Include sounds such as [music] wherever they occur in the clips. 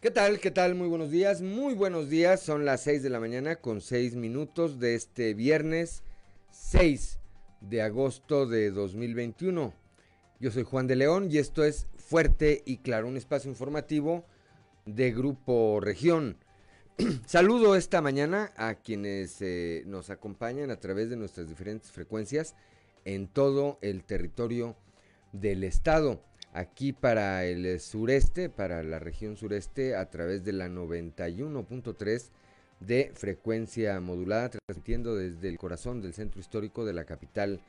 ¿Qué tal? ¿Qué tal? Muy buenos días. Muy buenos días. Son las 6 de la mañana con 6 minutos de este viernes 6 de agosto de 2021. Yo soy Juan de León y esto es Fuerte y Claro, un espacio informativo de Grupo Región. [clears throat] Saludo esta mañana a quienes eh, nos acompañan a través de nuestras diferentes frecuencias en todo el territorio del estado aquí para el sureste, para la región sureste, a través de la 91.3 de frecuencia modulada, transmitiendo desde el corazón del centro histórico de la capital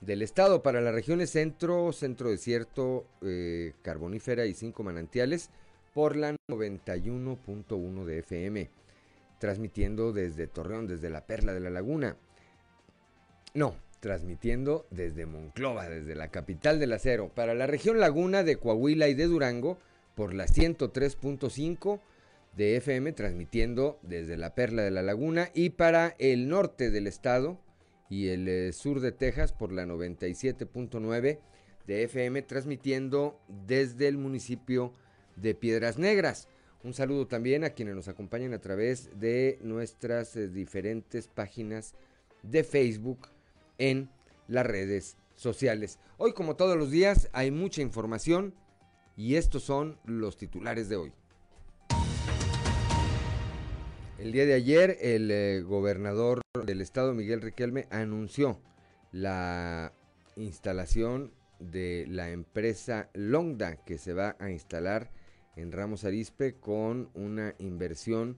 del estado. Para las regiones centro, centro desierto, eh, carbonífera y cinco manantiales, por la 91.1 de FM, transmitiendo desde Torreón, desde la Perla de la Laguna. No, transmitiendo desde Monclova, desde la capital del acero, para la región Laguna de Coahuila y de Durango por la 103.5 de FM, transmitiendo desde la Perla de la Laguna y para el norte del estado y el eh, sur de Texas por la 97.9 de FM, transmitiendo desde el municipio de Piedras Negras. Un saludo también a quienes nos acompañan a través de nuestras eh, diferentes páginas de Facebook, en las redes sociales. Hoy, como todos los días, hay mucha información y estos son los titulares de hoy. El día de ayer, el eh, gobernador del estado, Miguel Riquelme, anunció la instalación de la empresa Longda que se va a instalar en Ramos Arispe con una inversión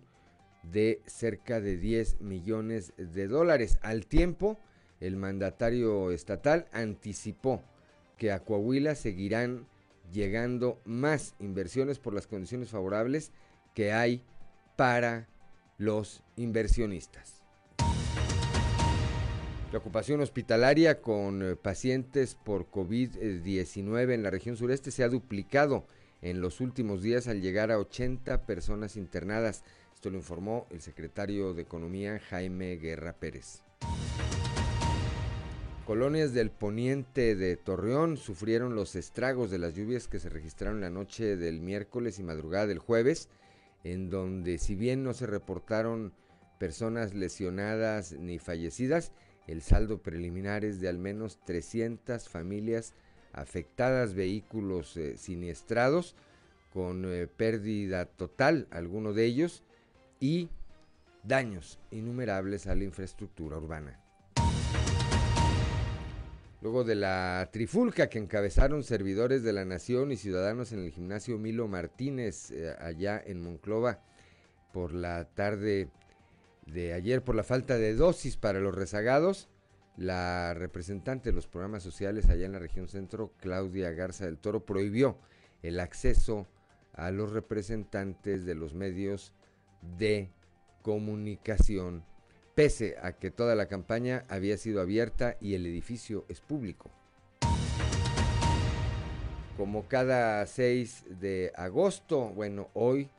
de cerca de 10 millones de dólares. Al tiempo, el mandatario estatal anticipó que a Coahuila seguirán llegando más inversiones por las condiciones favorables que hay para los inversionistas. La ocupación hospitalaria con eh, pacientes por COVID-19 en la región sureste se ha duplicado en los últimos días al llegar a 80 personas internadas. Esto lo informó el secretario de Economía Jaime Guerra Pérez. Colonias del poniente de Torreón sufrieron los estragos de las lluvias que se registraron la noche del miércoles y madrugada del jueves, en donde si bien no se reportaron personas lesionadas ni fallecidas, el saldo preliminar es de al menos 300 familias afectadas, vehículos eh, siniestrados, con eh, pérdida total, alguno de ellos, y daños innumerables a la infraestructura urbana. Luego de la trifulca que encabezaron servidores de la Nación y ciudadanos en el gimnasio Milo Martínez, eh, allá en Monclova, por la tarde de ayer, por la falta de dosis para los rezagados, la representante de los programas sociales allá en la región centro, Claudia Garza del Toro, prohibió el acceso a los representantes de los medios de comunicación pese a que toda la campaña había sido abierta y el edificio es público. Como cada 6 de agosto, bueno, hoy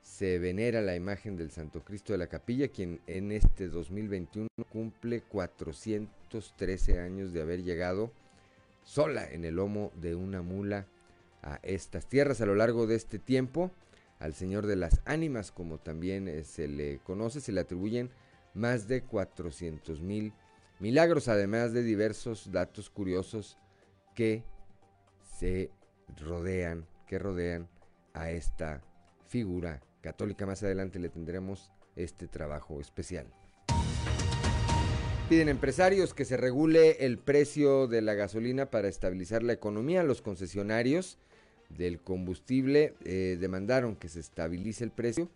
se venera la imagen del Santo Cristo de la Capilla, quien en este 2021 cumple 413 años de haber llegado sola en el lomo de una mula a estas tierras. A lo largo de este tiempo, al Señor de las Ánimas, como también eh, se le conoce, se le atribuyen más de 400 mil milagros, además de diversos datos curiosos que se rodean, que rodean a esta figura católica. Más adelante le tendremos este trabajo especial. Piden empresarios que se regule el precio de la gasolina para estabilizar la economía. Los concesionarios del combustible eh, demandaron que se estabilice el precio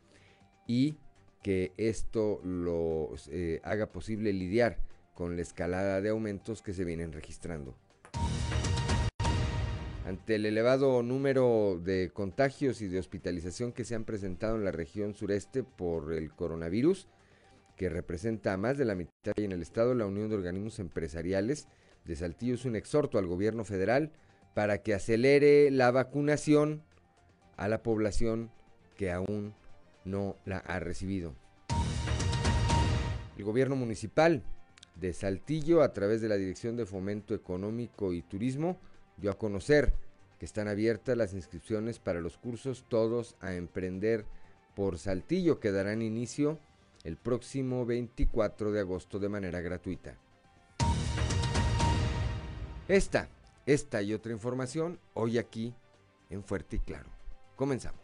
y que esto lo eh, haga posible lidiar con la escalada de aumentos que se vienen registrando. Ante el elevado número de contagios y de hospitalización que se han presentado en la región sureste por el coronavirus, que representa a más de la mitad en el estado, la Unión de Organismos Empresariales de Saltillo es un exhorto al gobierno federal para que acelere la vacunación a la población que aún no la ha recibido. El gobierno municipal de Saltillo, a través de la Dirección de Fomento Económico y Turismo, dio a conocer que están abiertas las inscripciones para los cursos Todos a Emprender por Saltillo, que darán inicio el próximo 24 de agosto de manera gratuita. Esta, esta y otra información hoy aquí en Fuerte y Claro. Comenzamos.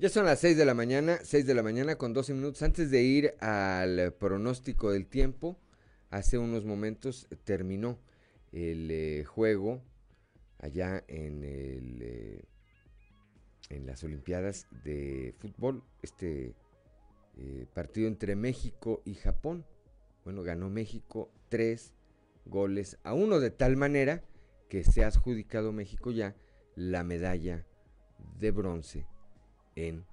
Ya son las 6 de la mañana, 6 de la mañana con 12 minutos. Antes de ir al pronóstico del tiempo, hace unos momentos terminó el eh, juego allá en, el, eh, en las Olimpiadas de Fútbol, este eh, partido entre México y Japón. Bueno, ganó México 3 goles a uno, de tal manera que se ha adjudicado México ya la medalla de bronce en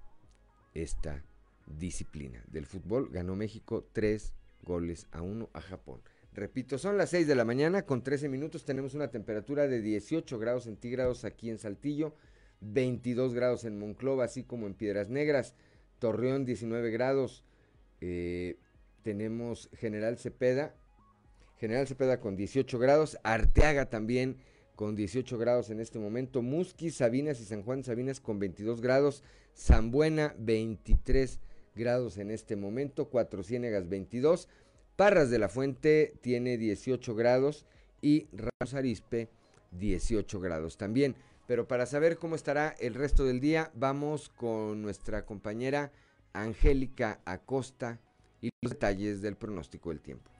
esta disciplina del fútbol. Ganó México 3 goles a 1 a Japón. Repito, son las 6 de la mañana con 13 minutos. Tenemos una temperatura de 18 grados centígrados aquí en Saltillo, 22 grados en Monclova, así como en Piedras Negras. Torreón 19 grados. Eh, tenemos General Cepeda. General Cepeda con 18 grados. Arteaga también con 18 grados en este momento. Musquis, Sabinas y San Juan Sabinas con 22 grados. Zambuena 23 grados en este momento. Cuatro Ciénegas 22. Parras de la Fuente tiene 18 grados. Y Ramos Arispe 18 grados también. Pero para saber cómo estará el resto del día, vamos con nuestra compañera Angélica Acosta y los detalles del pronóstico del tiempo.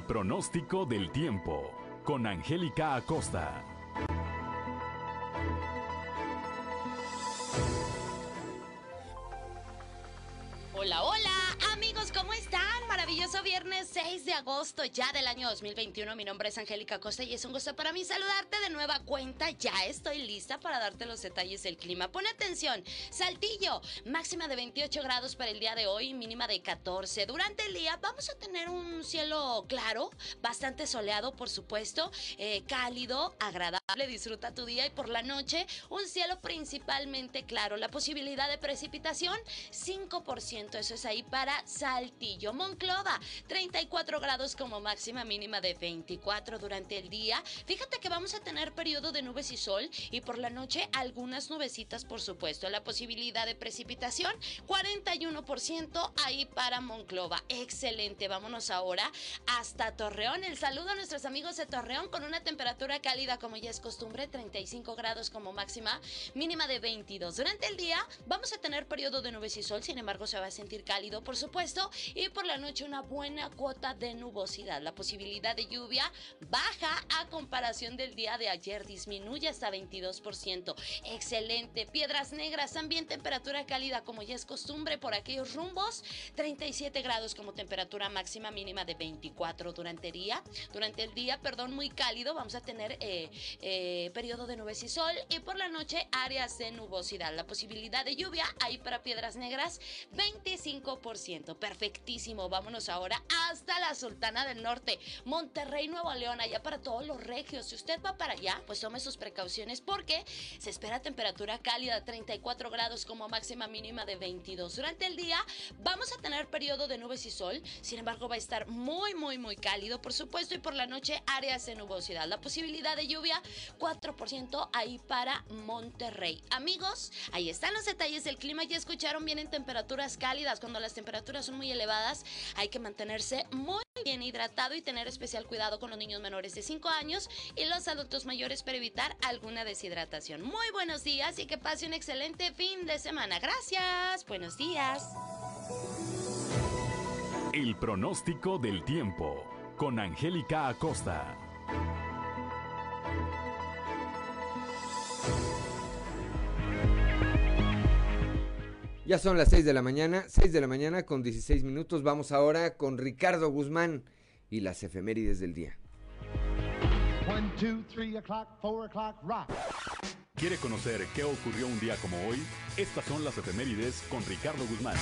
El pronóstico del tiempo con Angélica Acosta. Hola, hola, ¿cómo están? Maravilloso viernes 6 de agosto ya del año 2021. Mi nombre es Angélica Costa y es un gusto para mí saludarte de nueva cuenta. Ya estoy lista para darte los detalles del clima. Pon atención, Saltillo, máxima de 28 grados para el día de hoy, mínima de 14. Durante el día vamos a tener un cielo claro, bastante soleado, por supuesto, eh, cálido, agradable. Disfruta tu día y por la noche un cielo principalmente claro. La posibilidad de precipitación, 5% eso es ahí para Saltillo. Monclova, 34 grados como máxima mínima de 24 durante el día. Fíjate que vamos a tener periodo de nubes y sol y por la noche algunas nubecitas, por supuesto. La posibilidad de precipitación, 41% ahí para Monclova. Excelente. Vámonos ahora hasta Torreón. El saludo a nuestros amigos de Torreón con una temperatura cálida como ya es costumbre, 35 grados como máxima, mínima de 22. Durante el día vamos a tener periodo de nubes y sol, sin embargo se va a sentir cálido, por supuesto, y por la noche una buena cuota de nubosidad. La posibilidad de lluvia baja a comparación del día de ayer, disminuye hasta 22%. Excelente. Piedras Negras, también temperatura cálida como ya es costumbre por aquellos rumbos, 37 grados como temperatura máxima mínima de 24 durante el día. Durante el día, perdón, muy cálido, vamos a tener eh, eh, periodo de nubes y sol y por la noche áreas de nubosidad. La posibilidad de lluvia ahí para Piedras Negras, 25%. Perfectísimo. Vámonos ahora hasta la Sultana del Norte, Monterrey, Nuevo León, allá para todos los regios. Si usted va para allá, pues tome sus precauciones porque se espera temperatura cálida, 34 grados como máxima mínima de 22. Durante el día vamos a tener periodo de nubes y sol, sin embargo va a estar muy, muy, muy cálido, por supuesto, y por la noche áreas de nubosidad. La posibilidad de lluvia, 4% ahí para Monterrey. Amigos, ahí están los detalles del clima. Ya escucharon, bien en temperaturas cálidas. Cuando las temperaturas son muy elevadas, hay que mantenerse muy bien hidratado y tener especial cuidado con los niños menores de 5 años y los adultos mayores para evitar alguna deshidratación. Muy buenos días y que pase un excelente fin de semana. Gracias. Buenos días. El pronóstico del tiempo con Angélica Acosta. Ya son las 6 de la mañana, 6 de la mañana con 16 minutos. Vamos ahora con Ricardo Guzmán y las efemérides del día. ¿Quiere conocer qué ocurrió un día como hoy? Estas son las efemérides con Ricardo Guzmán.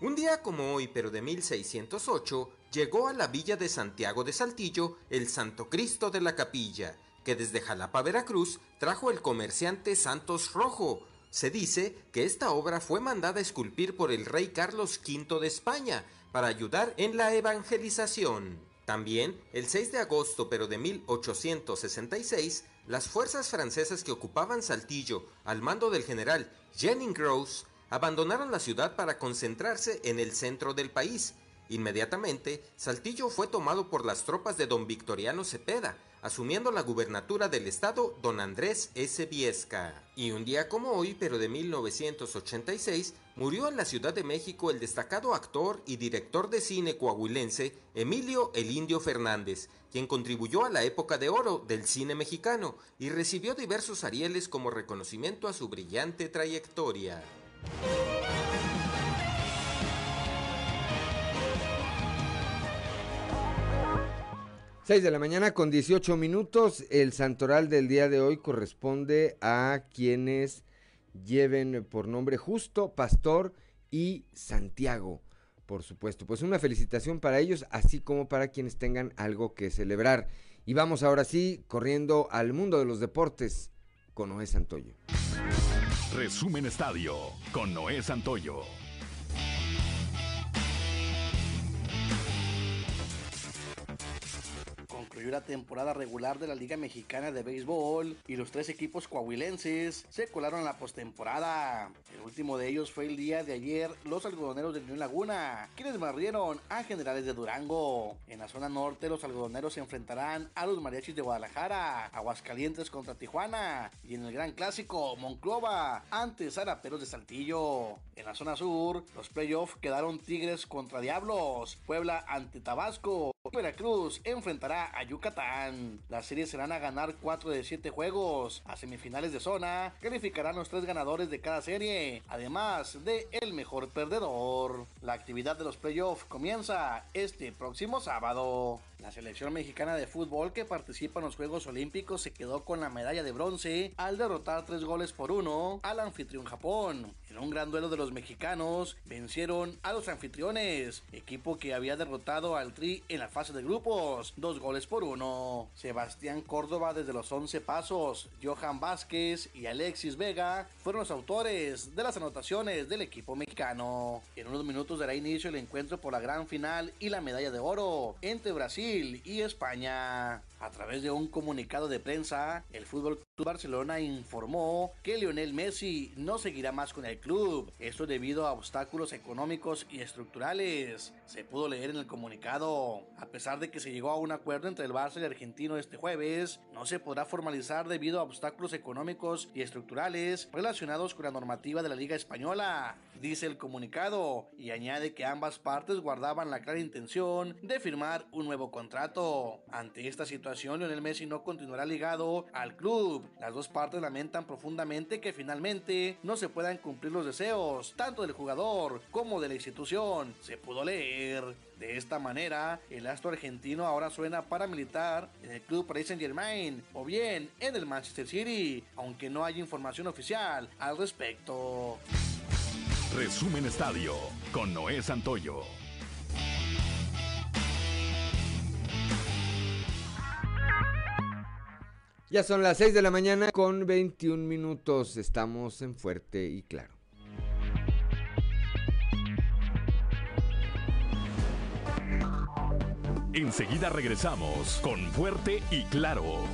Un día como hoy, pero de 1608, llegó a la villa de Santiago de Saltillo el Santo Cristo de la Capilla, que desde Jalapa, Veracruz, trajo el comerciante Santos Rojo. Se dice que esta obra fue mandada a esculpir por el rey Carlos V de España para ayudar en la evangelización. También, el 6 de agosto pero de 1866, las fuerzas francesas que ocupaban Saltillo al mando del general Jennings Gross abandonaron la ciudad para concentrarse en el centro del país. Inmediatamente, Saltillo fue tomado por las tropas de don Victoriano Cepeda, asumiendo la gubernatura del estado don Andrés S. Viesca. Y un día como hoy, pero de 1986, murió en la Ciudad de México el destacado actor y director de cine coahuilense Emilio El Indio Fernández, quien contribuyó a la época de oro del cine mexicano y recibió diversos Arieles como reconocimiento a su brillante trayectoria. 6 de la mañana con 18 minutos. El santoral del día de hoy corresponde a quienes lleven por nombre Justo, Pastor y Santiago. Por supuesto, pues una felicitación para ellos, así como para quienes tengan algo que celebrar. Y vamos ahora sí, corriendo al mundo de los deportes con Noé Santoyo. Resumen Estadio con Noé Santoyo. Concluyó la temporada regular de la Liga Mexicana de Béisbol y los tres equipos coahuilenses se colaron a la postemporada. El último de ellos fue el día de ayer los algodoneros de Unión Laguna, quienes barrieron a Generales de Durango. En la zona norte los algodoneros se enfrentarán a los mariachis de Guadalajara, Aguascalientes contra Tijuana y en el Gran Clásico Monclova ante Zaraperos de Saltillo. En la zona sur los playoffs quedaron Tigres contra Diablos, Puebla ante Tabasco Veracruz enfrentará a Yucatán. Las series serán a ganar 4 de 7 juegos. A semifinales de zona calificarán los tres ganadores de cada serie, además de el mejor perdedor. La actividad de los playoffs comienza este próximo sábado. La selección mexicana de fútbol que participa en los Juegos Olímpicos se quedó con la medalla de bronce al derrotar 3 goles por 1 al anfitrión Japón. En un gran duelo de los mexicanos vencieron a los anfitriones, equipo que había derrotado al Tri en la fase de grupos, dos goles por uno. Sebastián Córdoba desde los 11 pasos, Johan Vázquez y Alexis Vega fueron los autores de las anotaciones del equipo mexicano. En unos minutos dará inicio el encuentro por la gran final y la medalla de oro entre Brasil y España. A través de un comunicado de prensa, el Fútbol Club Barcelona informó que Lionel Messi no seguirá más con el club. Esto debido a obstáculos económicos y estructurales. Se pudo leer en el comunicado. A pesar de que se llegó a un acuerdo entre el Barça y el argentino este jueves, no se podrá formalizar debido a obstáculos económicos y estructurales relacionados con la normativa de la Liga Española, dice el comunicado, y añade que ambas partes guardaban la clara intención de firmar un nuevo contrato. Ante esta situación, Lionel Messi no continuará ligado al club. Las dos partes lamentan profundamente que finalmente no se puedan cumplir los deseos, tanto del jugador como de la institución. Se pudo leer. De esta manera, el astro argentino ahora suena paramilitar en el club Paris Saint Germain o bien en el Manchester City, aunque no hay información oficial al respecto. Resumen Estadio con Noé Santoyo. Ya son las 6 de la mañana con 21 minutos. Estamos en Fuerte y Claro. Enseguida regresamos con Fuerte y Claro.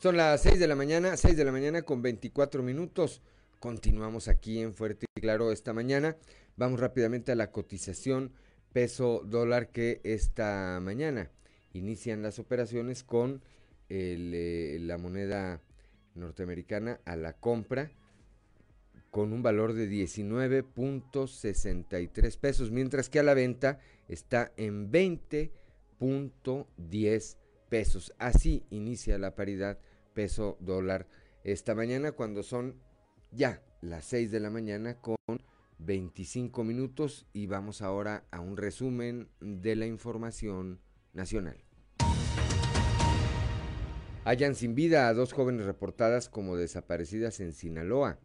Son las 6 de la mañana, 6 de la mañana con 24 minutos. Continuamos aquí en Fuerte y Claro esta mañana. Vamos rápidamente a la cotización peso dólar que esta mañana inician las operaciones con eh, la moneda norteamericana a la compra con un valor de 19.63 pesos, mientras que a la venta está en 20.10 pesos. Así inicia la paridad peso dólar esta mañana cuando son ya las 6 de la mañana con 25 minutos y vamos ahora a un resumen de la información nacional. Hallan sin vida a dos jóvenes reportadas como desaparecidas en Sinaloa.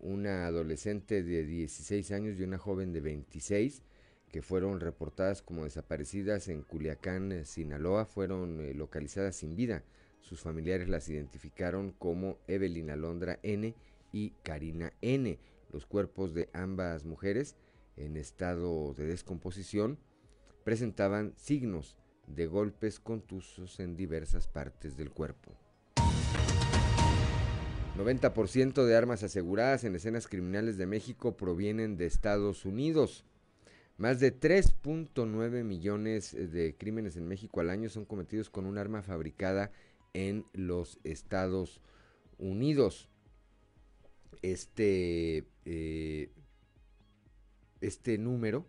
Una adolescente de 16 años y una joven de 26 que fueron reportadas como desaparecidas en Culiacán, Sinaloa, fueron eh, localizadas sin vida. Sus familiares las identificaron como Evelyn Alondra N y Karina N. Los cuerpos de ambas mujeres, en estado de descomposición, presentaban signos de golpes contusos en diversas partes del cuerpo. 90% de armas aseguradas en escenas criminales de México provienen de Estados Unidos. Más de 3.9 millones de crímenes en México al año son cometidos con un arma fabricada en los Estados Unidos. Este, eh, este número,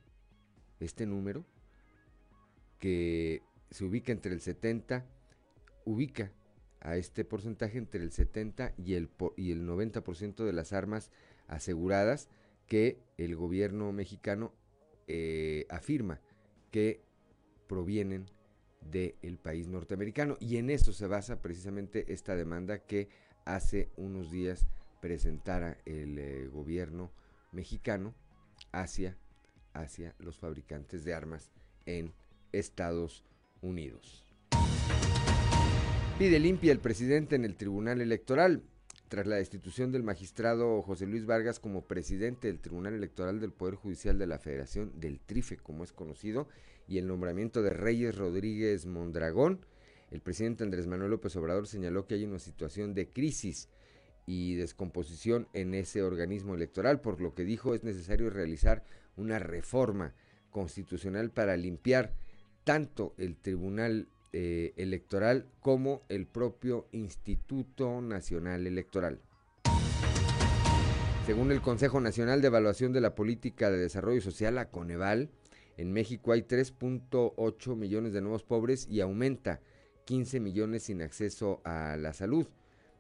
este número, que se ubica entre el 70, ubica a este porcentaje entre el 70 y el, y el 90% de las armas aseguradas que el gobierno mexicano eh, afirma que provienen del país norteamericano. Y en eso se basa precisamente esta demanda que hace unos días presentara el eh, gobierno mexicano hacia, hacia los fabricantes de armas en Estados Unidos. Pide limpia el presidente en el Tribunal Electoral. Tras la destitución del magistrado José Luis Vargas como presidente del Tribunal Electoral del Poder Judicial de la Federación, del TRIFE como es conocido, y el nombramiento de Reyes Rodríguez Mondragón, el presidente Andrés Manuel López Obrador señaló que hay una situación de crisis y descomposición en ese organismo electoral, por lo que dijo es necesario realizar una reforma constitucional para limpiar tanto el Tribunal eh, Electoral como el propio Instituto Nacional Electoral. Según el Consejo Nacional de Evaluación de la Política de Desarrollo Social, la Coneval, en México hay 3.8 millones de nuevos pobres y aumenta 15 millones sin acceso a la salud.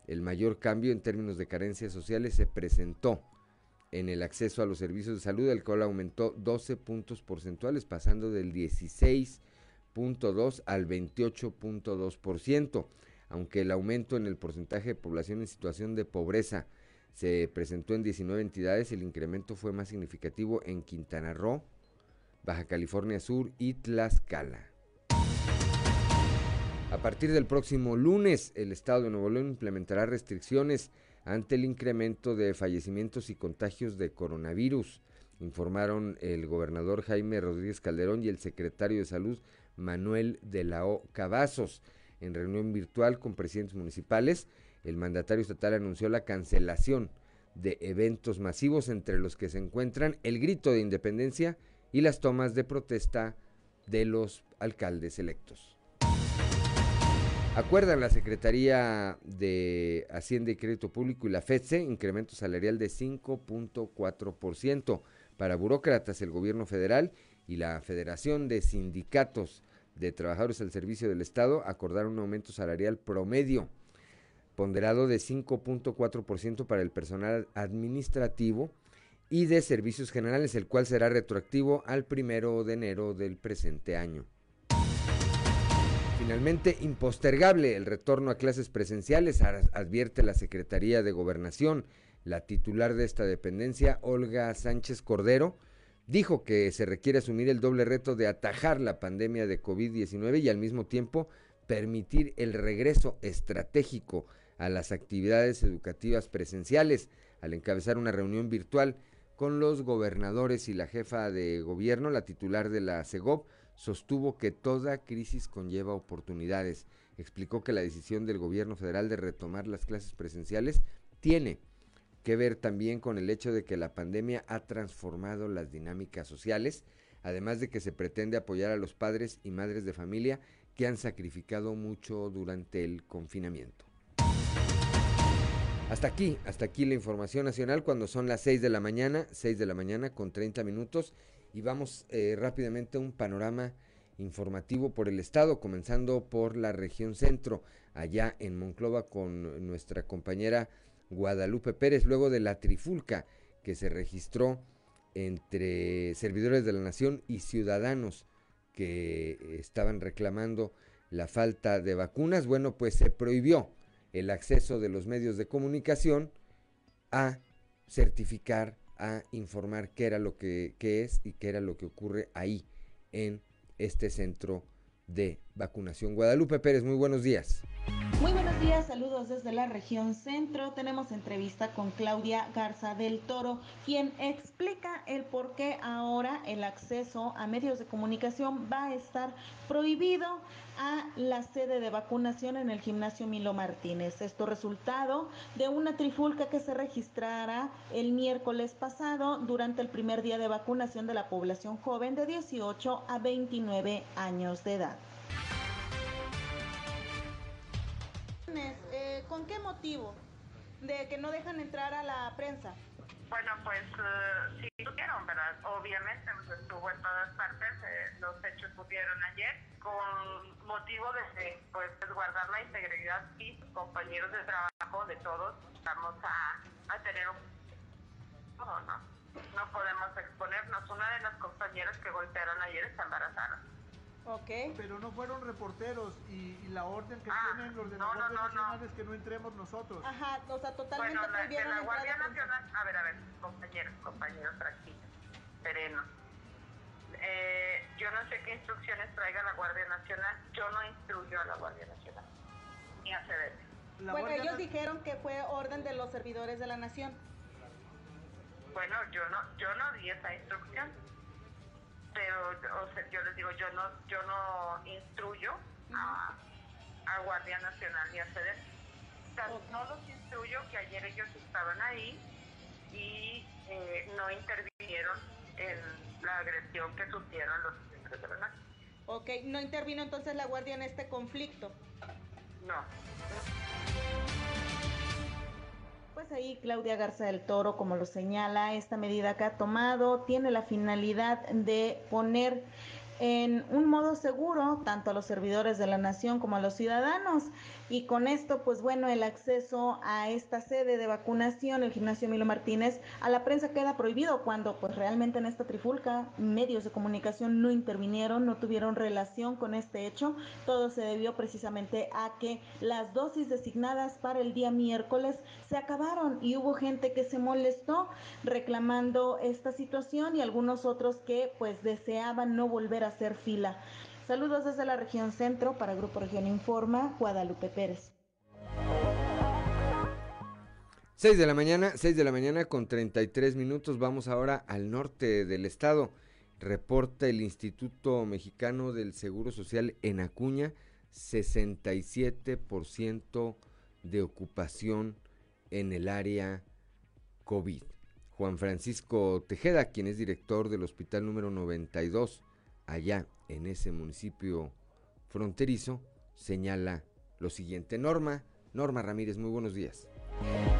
El mayor cambio en términos de carencias sociales se presentó en el acceso a los servicios de salud, el cual aumentó 12 puntos porcentuales, pasando del 16.2 al 28.2%, aunque el aumento en el porcentaje de población en situación de pobreza se presentó en 19 entidades, el incremento fue más significativo en Quintana Roo, Baja California Sur y Tlaxcala. A partir del próximo lunes, el Estado de Nuevo León implementará restricciones ante el incremento de fallecimientos y contagios de coronavirus, informaron el gobernador Jaime Rodríguez Calderón y el secretario de Salud Manuel de la O. Cavazos. En reunión virtual con presidentes municipales, el mandatario estatal anunció la cancelación de eventos masivos entre los que se encuentran el grito de independencia y las tomas de protesta de los alcaldes electos. Acuerdan la Secretaría de Hacienda y Crédito Público y la FEDSE incremento salarial de 5.4%. Para burócratas, el gobierno federal y la Federación de Sindicatos de Trabajadores al Servicio del Estado acordaron un aumento salarial promedio ponderado de 5.4% para el personal administrativo y de Servicios Generales, el cual será retroactivo al primero de enero del presente año. Finalmente, impostergable el retorno a clases presenciales, advierte la Secretaría de Gobernación. La titular de esta dependencia, Olga Sánchez Cordero, dijo que se requiere asumir el doble reto de atajar la pandemia de COVID-19 y al mismo tiempo permitir el regreso estratégico a las actividades educativas presenciales al encabezar una reunión virtual con los gobernadores y la jefa de gobierno, la titular de la CEGOP, sostuvo que toda crisis conlleva oportunidades. Explicó que la decisión del gobierno federal de retomar las clases presenciales tiene que ver también con el hecho de que la pandemia ha transformado las dinámicas sociales, además de que se pretende apoyar a los padres y madres de familia que han sacrificado mucho durante el confinamiento. Hasta aquí, hasta aquí la información nacional cuando son las 6 de la mañana, 6 de la mañana con 30 minutos y vamos eh, rápidamente a un panorama informativo por el estado, comenzando por la región centro, allá en Monclova con nuestra compañera Guadalupe Pérez, luego de la trifulca que se registró entre servidores de la nación y ciudadanos que estaban reclamando la falta de vacunas. Bueno, pues se prohibió el acceso de los medios de comunicación a certificar, a informar qué era lo que es y qué era lo que ocurre ahí en este centro de vacunación. Guadalupe Pérez, muy buenos días. Muy buenos días, saludos desde la región centro. Tenemos entrevista con Claudia Garza del Toro, quien explica el por qué ahora el acceso a medios de comunicación va a estar prohibido a la sede de vacunación en el gimnasio Milo Martínez. Esto resultado de una trifulca que se registrara el miércoles pasado durante el primer día de vacunación de la población joven de 18 a 29 años de edad. Eh, ¿Con qué motivo? De que no dejan entrar a la prensa. Bueno, pues uh, sí tuvieron, ¿verdad? Obviamente pues, estuvo en todas partes, eh, los hechos ocurrieron ayer, con motivo de pues, guardar la integridad y compañeros de trabajo de todos, vamos a, a tener un... No, no, no podemos exponernos. Una de las compañeras que golpearon ayer está embarazada. Okay. Pero no fueron reporteros y, la orden que ah, tienen los de la Guardia Nacional es que no entremos nosotros. Ajá, o sea, totalmente bueno, la, de la Guardia Nacional, a ver, a ver, compañeros, compañeros, tranquilos, serenos. Eh, yo no sé qué instrucciones traiga la Guardia Nacional, yo no instruyo a la Guardia Nacional, ni a CDT. Bueno, ellos dijeron que fue orden de los servidores de la Nación. Bueno, yo no, yo no di esa instrucción pero o sea, yo les digo, yo no, yo no instruyo a, Guardia Nacional ni a CEDES. no los instruyo que ayer ellos estaban ahí y eh, no intervinieron en la agresión que sufrieron los miembros de la Ok, ¿no intervino entonces la Guardia en este conflicto? No. Ahí Claudia Garza del Toro, como lo señala, esta medida que ha tomado tiene la finalidad de poner en un modo seguro tanto a los servidores de la nación como a los ciudadanos. Y con esto, pues bueno, el acceso a esta sede de vacunación, el gimnasio Milo Martínez, a la prensa queda prohibido cuando pues realmente en esta trifulca medios de comunicación no intervinieron, no tuvieron relación con este hecho. Todo se debió precisamente a que las dosis designadas para el día miércoles se acabaron y hubo gente que se molestó reclamando esta situación y algunos otros que pues deseaban no volver a hacer fila. Saludos desde la región centro para Grupo Región Informa, Guadalupe Pérez. 6 de la mañana, 6 de la mañana con 33 minutos. Vamos ahora al norte del estado. Reporta el Instituto Mexicano del Seguro Social en Acuña, 67% de ocupación en el área COVID. Juan Francisco Tejeda, quien es director del hospital número 92 allá en ese municipio fronterizo, señala lo siguiente. Norma, Norma Ramírez, muy buenos días.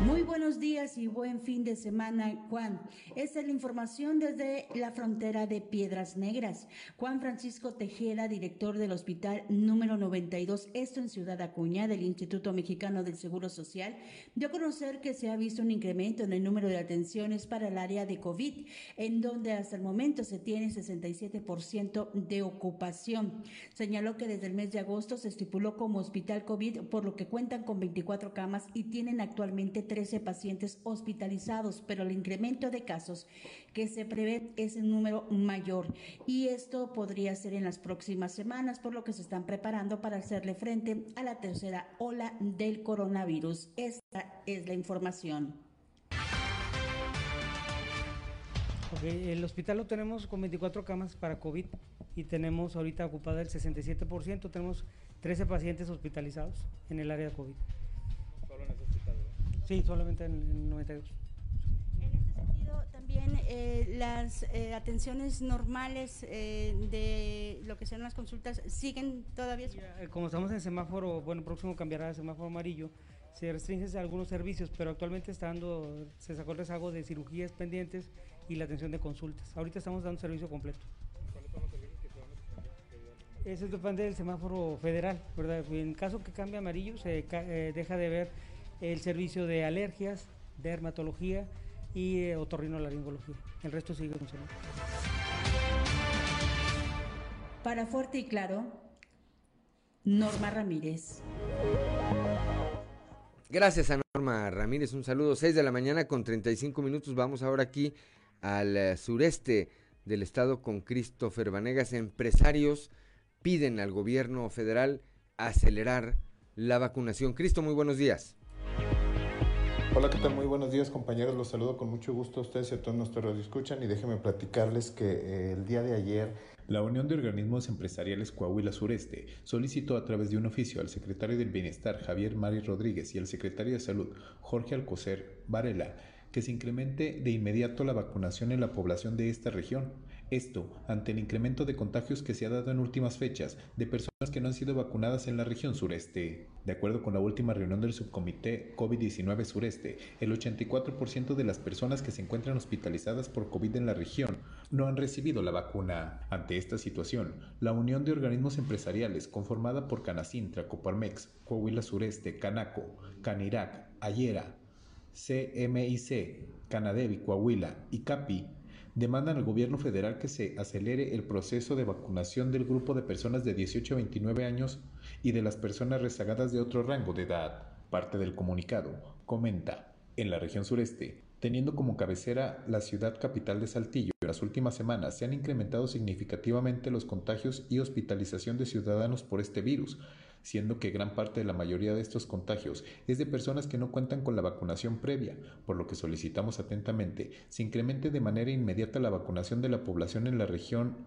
Muy buenos días y buen fin de semana, Juan. Esta es la información desde la frontera de Piedras Negras. Juan Francisco Tejera, director del Hospital número 92, esto en Ciudad Acuña, del Instituto Mexicano del Seguro Social, dio a conocer que se ha visto un incremento en el número de atenciones para el área de COVID, en donde hasta el momento se tiene 67% de ocupación. Señaló que desde el mes de agosto se estipuló como hospital COVID, por lo que cuentan con 24 camas y tienen actualmente actualmente 13 pacientes hospitalizados, pero el incremento de casos que se prevé es un número mayor y esto podría ser en las próximas semanas, por lo que se están preparando para hacerle frente a la tercera ola del coronavirus. Esta es la información. el hospital lo tenemos con 24 camas para COVID y tenemos ahorita ocupada el 67%, tenemos 13 pacientes hospitalizados en el área de COVID. Sí, solamente en el 92. En este sentido, también eh, las eh, atenciones normales eh, de lo que sean las consultas siguen todavía. como estamos en semáforo, bueno, próximo cambiará a semáforo amarillo, se restringen algunos servicios, pero actualmente está dando, se sacó el rezago de cirugías pendientes y la atención de consultas. Ahorita estamos dando servicio completo. ¿Cuáles son los servicios que se van a Eso depende del semáforo federal, ¿verdad? En caso que cambie amarillo, se eh, deja de ver el servicio de alergias, dermatología y eh, otorrinolaringología. El resto sigue funcionando. Para Fuerte y Claro, Norma Ramírez. Gracias a Norma Ramírez, un saludo. 6 de la mañana con 35 minutos. Vamos ahora aquí al eh, sureste del estado con Christopher Vanegas. Empresarios piden al gobierno federal acelerar la vacunación. Cristo, muy buenos días. Hola, ¿qué tal? Muy buenos días, compañeros. Los saludo con mucho gusto a ustedes y a todos nuestros escuchan y déjenme platicarles que eh, el día de ayer la Unión de Organismos Empresariales Coahuila Sureste solicitó a través de un oficio al secretario del Bienestar Javier Mari Rodríguez y al secretario de Salud Jorge Alcocer Varela que se incremente de inmediato la vacunación en la población de esta región esto ante el incremento de contagios que se ha dado en últimas fechas de personas que no han sido vacunadas en la región sureste. De acuerdo con la última reunión del subcomité COVID-19 sureste, el 84% de las personas que se encuentran hospitalizadas por COVID en la región no han recibido la vacuna. Ante esta situación, la Unión de Organismos Empresariales, conformada por Canacintra, Coparmex, Coahuila Sureste, Canaco, Canirac, Ayera, CMIC, Canadevi, Coahuila y CAPI, demandan al gobierno federal que se acelere el proceso de vacunación del grupo de personas de 18 a 29 años y de las personas rezagadas de otro rango de edad. Parte del comunicado comenta, en la región sureste, teniendo como cabecera la ciudad capital de Saltillo, en las últimas semanas se han incrementado significativamente los contagios y hospitalización de ciudadanos por este virus, siendo que gran parte de la mayoría de estos contagios es de personas que no cuentan con la vacunación previa, por lo que solicitamos atentamente se incremente de manera inmediata la vacunación de la población en la región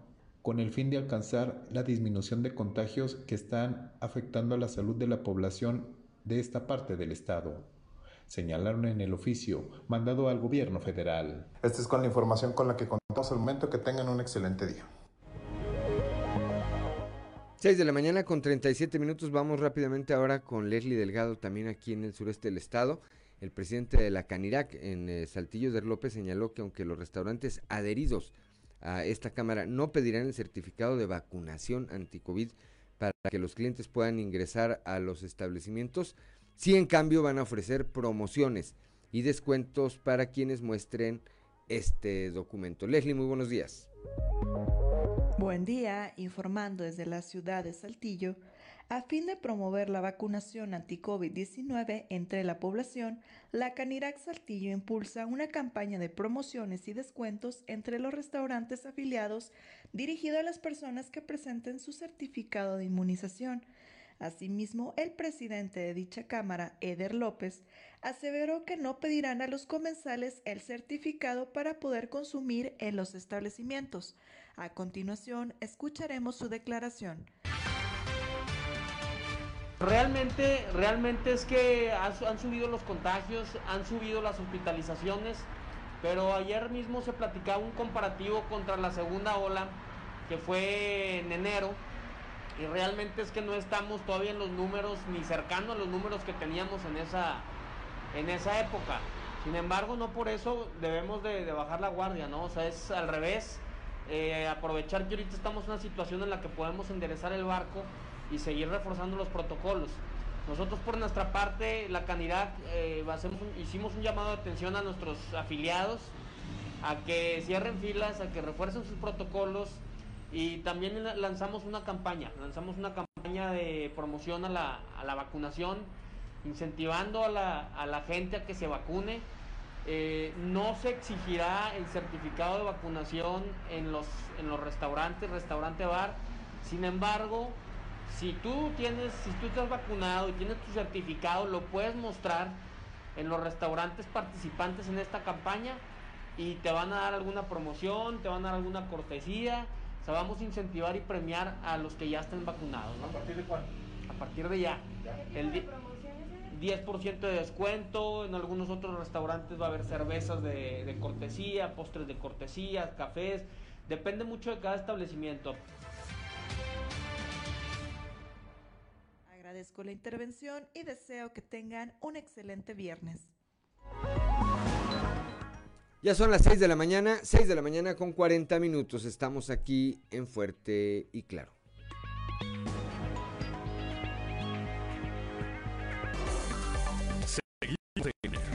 con el fin de alcanzar la disminución de contagios que están afectando a la salud de la población de esta parte del estado señalaron en el oficio mandado al gobierno federal. Esta es con la información con la que contamos al momento. Que tengan un excelente día. 6 de la mañana con 37 minutos. Vamos rápidamente ahora con Leslie Delgado, también aquí en el sureste del estado. El presidente de la Canirac en eh, Saltillo de López señaló que aunque los restaurantes adheridos a esta cámara no pedirán el certificado de vacunación anti-COVID para que los clientes puedan ingresar a los establecimientos, sí en cambio van a ofrecer promociones y descuentos para quienes muestren este documento. Leslie, muy buenos días. Buen día, informando desde la ciudad de Saltillo, a fin de promover la vacunación anti-COVID-19 entre la población, la Canirac Saltillo impulsa una campaña de promociones y descuentos entre los restaurantes afiliados dirigido a las personas que presenten su certificado de inmunización. Asimismo, el presidente de dicha Cámara, Eder López, aseveró que no pedirán a los comensales el certificado para poder consumir en los establecimientos. A continuación, escucharemos su declaración. Realmente, realmente es que han, subido los contagios, han subido las hospitalizaciones, pero ayer mismo se platicaba un comparativo contra la segunda ola, que fue en enero, y realmente es que no estamos todavía en los números, ni cercanos a los números que teníamos en esa, en esa época. Sin embargo, no por eso debemos de, de bajar la guardia, ¿no? O sea, es al revés eh, aprovechar que ahorita estamos en una situación en la que podemos enderezar el barco y seguir reforzando los protocolos. Nosotros por nuestra parte, la Canidad, eh, hicimos un llamado de atención a nuestros afiliados a que cierren filas, a que refuercen sus protocolos y también lanzamos una campaña, lanzamos una campaña de promoción a la, vacunación, incentivando a la gente a que se vacune eh, no se exigirá el certificado de vacunación en los, en los restaurantes, restaurante bar. Sin embargo, si tú tienes, si tú estás vacunado y tienes tu certificado, lo puedes mostrar en los restaurantes participantes en esta campaña y te van a dar alguna promoción, te van a dar alguna cortesía. O sea, vamos a incentivar y premiar a los que ya estén vacunados. ¿A partir de cuándo? A partir de ya. El 10% de descuento, en algunos otros restaurantes va a haber cervezas de, cortesía, postres de cortesía, cafés, depende mucho de cada establecimiento. Agradezco la intervención y deseo que tengan un excelente viernes. Ya son las 6 de la mañana, 6 de la mañana con 40 minutos. Estamos aquí en Fuerte y Claro.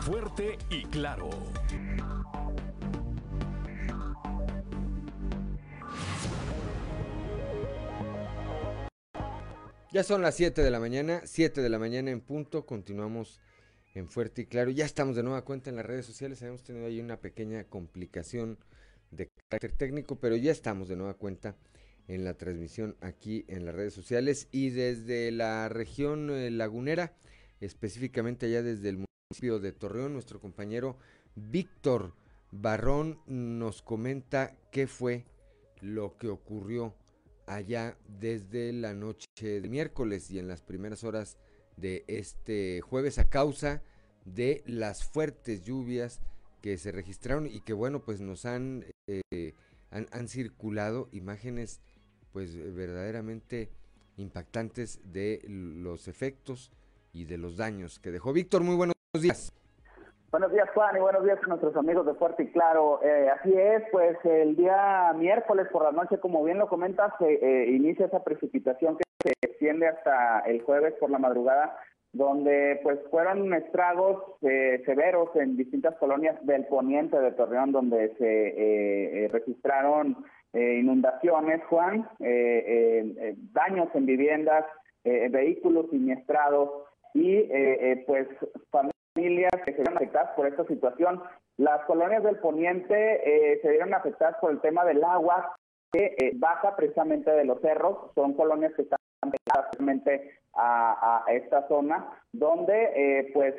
Fuerte y Claro. Ya son las 7 de la mañana, 7 de la mañana en punto, continuamos en Fuerte y Claro. Ya estamos de nueva cuenta en las redes sociales, hemos tenido ahí una pequeña complicación de carácter técnico, pero ya estamos de nueva cuenta en la transmisión aquí en las redes sociales y desde la región eh, lagunera, específicamente allá desde el de Torreón, nuestro compañero Víctor Barrón nos comenta qué fue lo que ocurrió allá desde la noche de miércoles y en las primeras horas de este jueves a causa de las fuertes lluvias que se registraron y que bueno pues nos han eh, han, han, circulado imágenes pues verdaderamente impactantes de los efectos y de los daños que dejó. Víctor muy buenos días Buenos días, Juan, y buenos días a nuestros amigos de Fuerte y Claro. Eh, así es, pues el día miércoles por la noche, como bien lo comentas, eh, eh, inicia esa precipitación que se extiende hasta el jueves por la madrugada, donde pues fueron estragos severos en distintas colonias del poniente de Torreón, donde se registraron inundaciones, Juan, daños en viviendas, vehículos siniestrados y pues familias que se vieron afectadas por esta situación. Las colonias del poniente eh, se vieron afectadas por el tema del agua que eh, baja precisamente de los cerros. Son colonias que están precisamente a, a, esta zona, donde eh, pues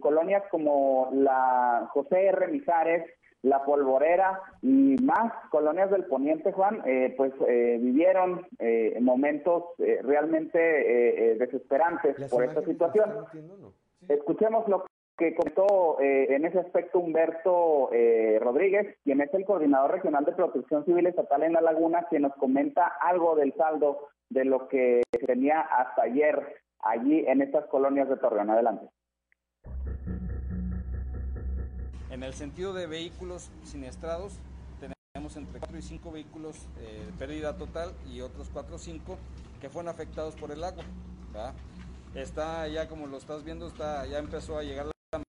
colonias como la José R. Mijares, la Polvorera y más colonias del Poniente, Juan, eh, pues eh, vivieron eh, momentos realmente desesperantes por esta situación. Escuchemos lo que comentó eh, en ese aspecto Humberto eh, Rodríguez, quien es el coordinador regional de protección civil estatal en La Laguna, quien nos comenta algo del saldo de lo que tenía hasta ayer allí en estas colonias de Torreón. Adelante. En el sentido de vehículos siniestrados, tenemos entre 4 y 5 vehículos eh, de pérdida total y otros 4 o 5 que fueron afectados por el agua. Está ya, como lo estás viendo, está, ya empezó a llegar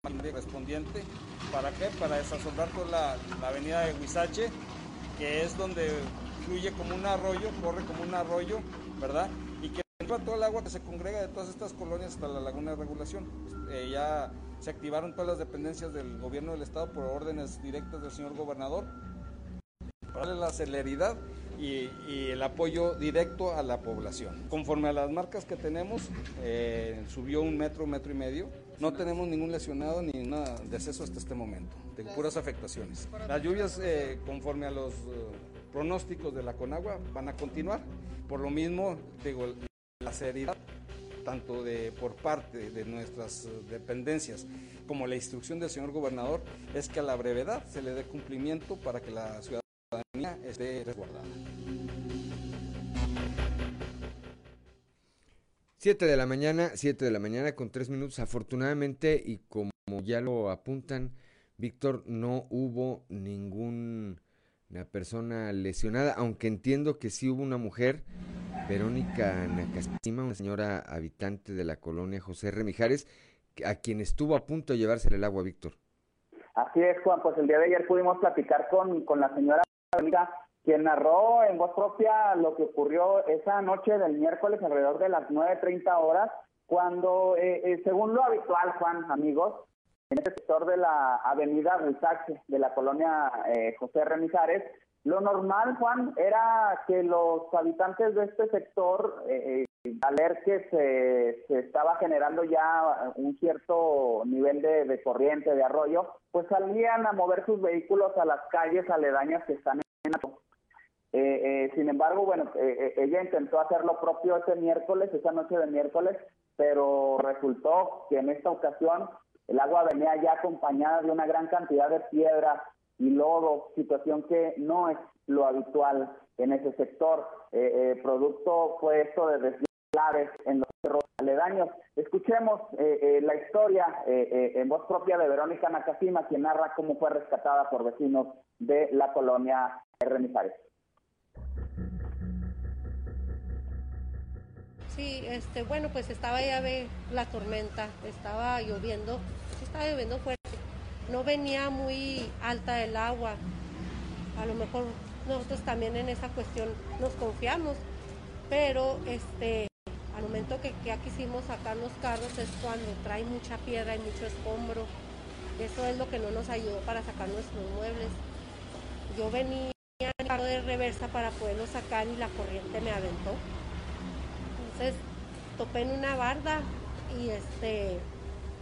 maquinaria correspondiente. ¿Para qué? Para desasombrar toda la, la avenida de Huizache, que es donde fluye como un arroyo, corre como un arroyo, ¿verdad? Y que entra todo el agua que se congrega de todas estas colonias hasta la laguna de regulación. Eh, ya se activaron todas las dependencias del gobierno del estado por órdenes directas del señor gobernador para darle la celeridad y, y, el apoyo directo a la población. Conforme a las marcas que tenemos, eh, subió un metro, metro y medio. No tenemos ningún lesionado ni nada deceso hasta este momento, de puras afectaciones. Las lluvias, eh, conforme a los uh, pronósticos de la Conagua, van a continuar. Por lo mismo, digo, la seriedad tanto de por parte de nuestras dependencias como la instrucción del señor gobernador es que a la brevedad se le dé cumplimiento para que la ciudadanía esté resguardada. 7 de la mañana, 7 de la mañana con 3 minutos. Afortunadamente, y como ya lo apuntan, Víctor, no hubo ninguna persona lesionada, aunque entiendo que sí hubo una mujer, Verónica Nacastima, una señora habitante de la colonia José Remijares, a quien estuvo a punto de llevársele el agua, Víctor. Así es, Juan, pues el día de ayer pudimos platicar con, con la señora Verónica quien narró en voz propia lo que ocurrió esa noche del miércoles alrededor de las 9.30 horas, cuando, eh, eh, según lo habitual, Juan, amigos, en este sector de la avenida Huizache, de la colonia eh, José Remizares, lo normal, Juan, era que los habitantes de este sector, eh, al ver que se, se, estaba generando ya un cierto nivel de, de corriente, de arroyo, pues salían a mover sus vehículos a las calles aledañas que están en eh, eh, sin embargo, bueno, eh, eh, ella intentó hacer lo propio ese miércoles, esa noche de miércoles, pero resultó que en esta ocasión el agua venía ya acompañada de una gran cantidad de piedras y lodo, situación que no es lo habitual en ese sector. Eh, producto fue esto de deslaves en los cerros aledaños. Escuchemos la historia en voz propia de Verónica Nakashima, quien narra cómo fue rescatada por vecinos de la colonia Remizares. Sí, este, bueno, pues estaba ya la tormenta, estaba lloviendo, estaba lloviendo fuerte. No venía muy alta el agua. A lo mejor nosotros también en esa cuestión nos confiamos, pero este, al momento que ya quisimos sacar los carros es cuando trae mucha piedra y mucho escombro. Eso es lo que no nos ayudó para sacar nuestros muebles. Yo venía en carro de reversa para poderlo sacar y la corriente me aventó. Entonces topé en una barda y este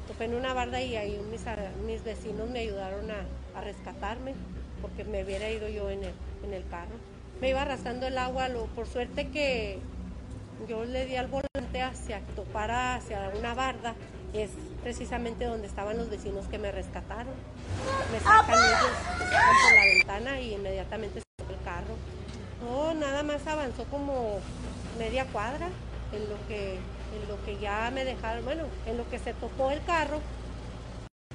topé en una barda y ahí mis, mis vecinos me ayudaron a, rescatarme porque me hubiera ido yo en el, en el carro. Me iba arrastrando el agua, lo, por suerte que yo le di al volante hacia topara hacia una barda, es precisamente donde estaban los vecinos que me rescataron. Me sacan ellos por la ventana y inmediatamente se el carro. No, nada más avanzó como media cuadra en lo que, en lo que ya me dejaron, bueno, en lo que se topó el carro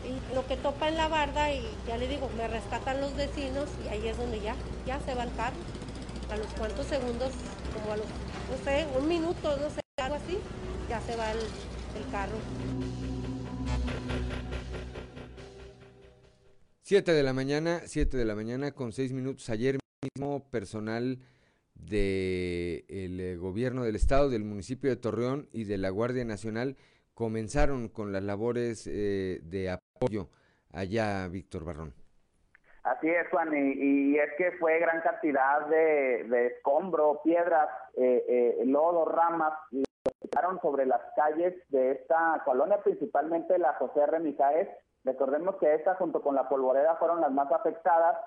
y lo que topa en la barda y ya le digo, me rescatan los vecinos y ahí es donde ya, ya se va el carro. A los cuantos segundos, como a los, no sé, un minuto, no sé, algo así, ya se va el, carro. 7 de la mañana, 7 de la mañana con 6 minutos. Ayer mismo personal del eh, gobierno del estado, del municipio de Torreón y de la Guardia Nacional comenzaron con las labores eh, de apoyo allá, Víctor Barrón. Así es, Juan, y, es que fue gran cantidad de, de escombro, piedras, eh, lodo, ramas, y sobre las calles de esta colonia, principalmente la José R. Mijares, Recordemos que esta junto con la polvoreda fueron las más afectadas.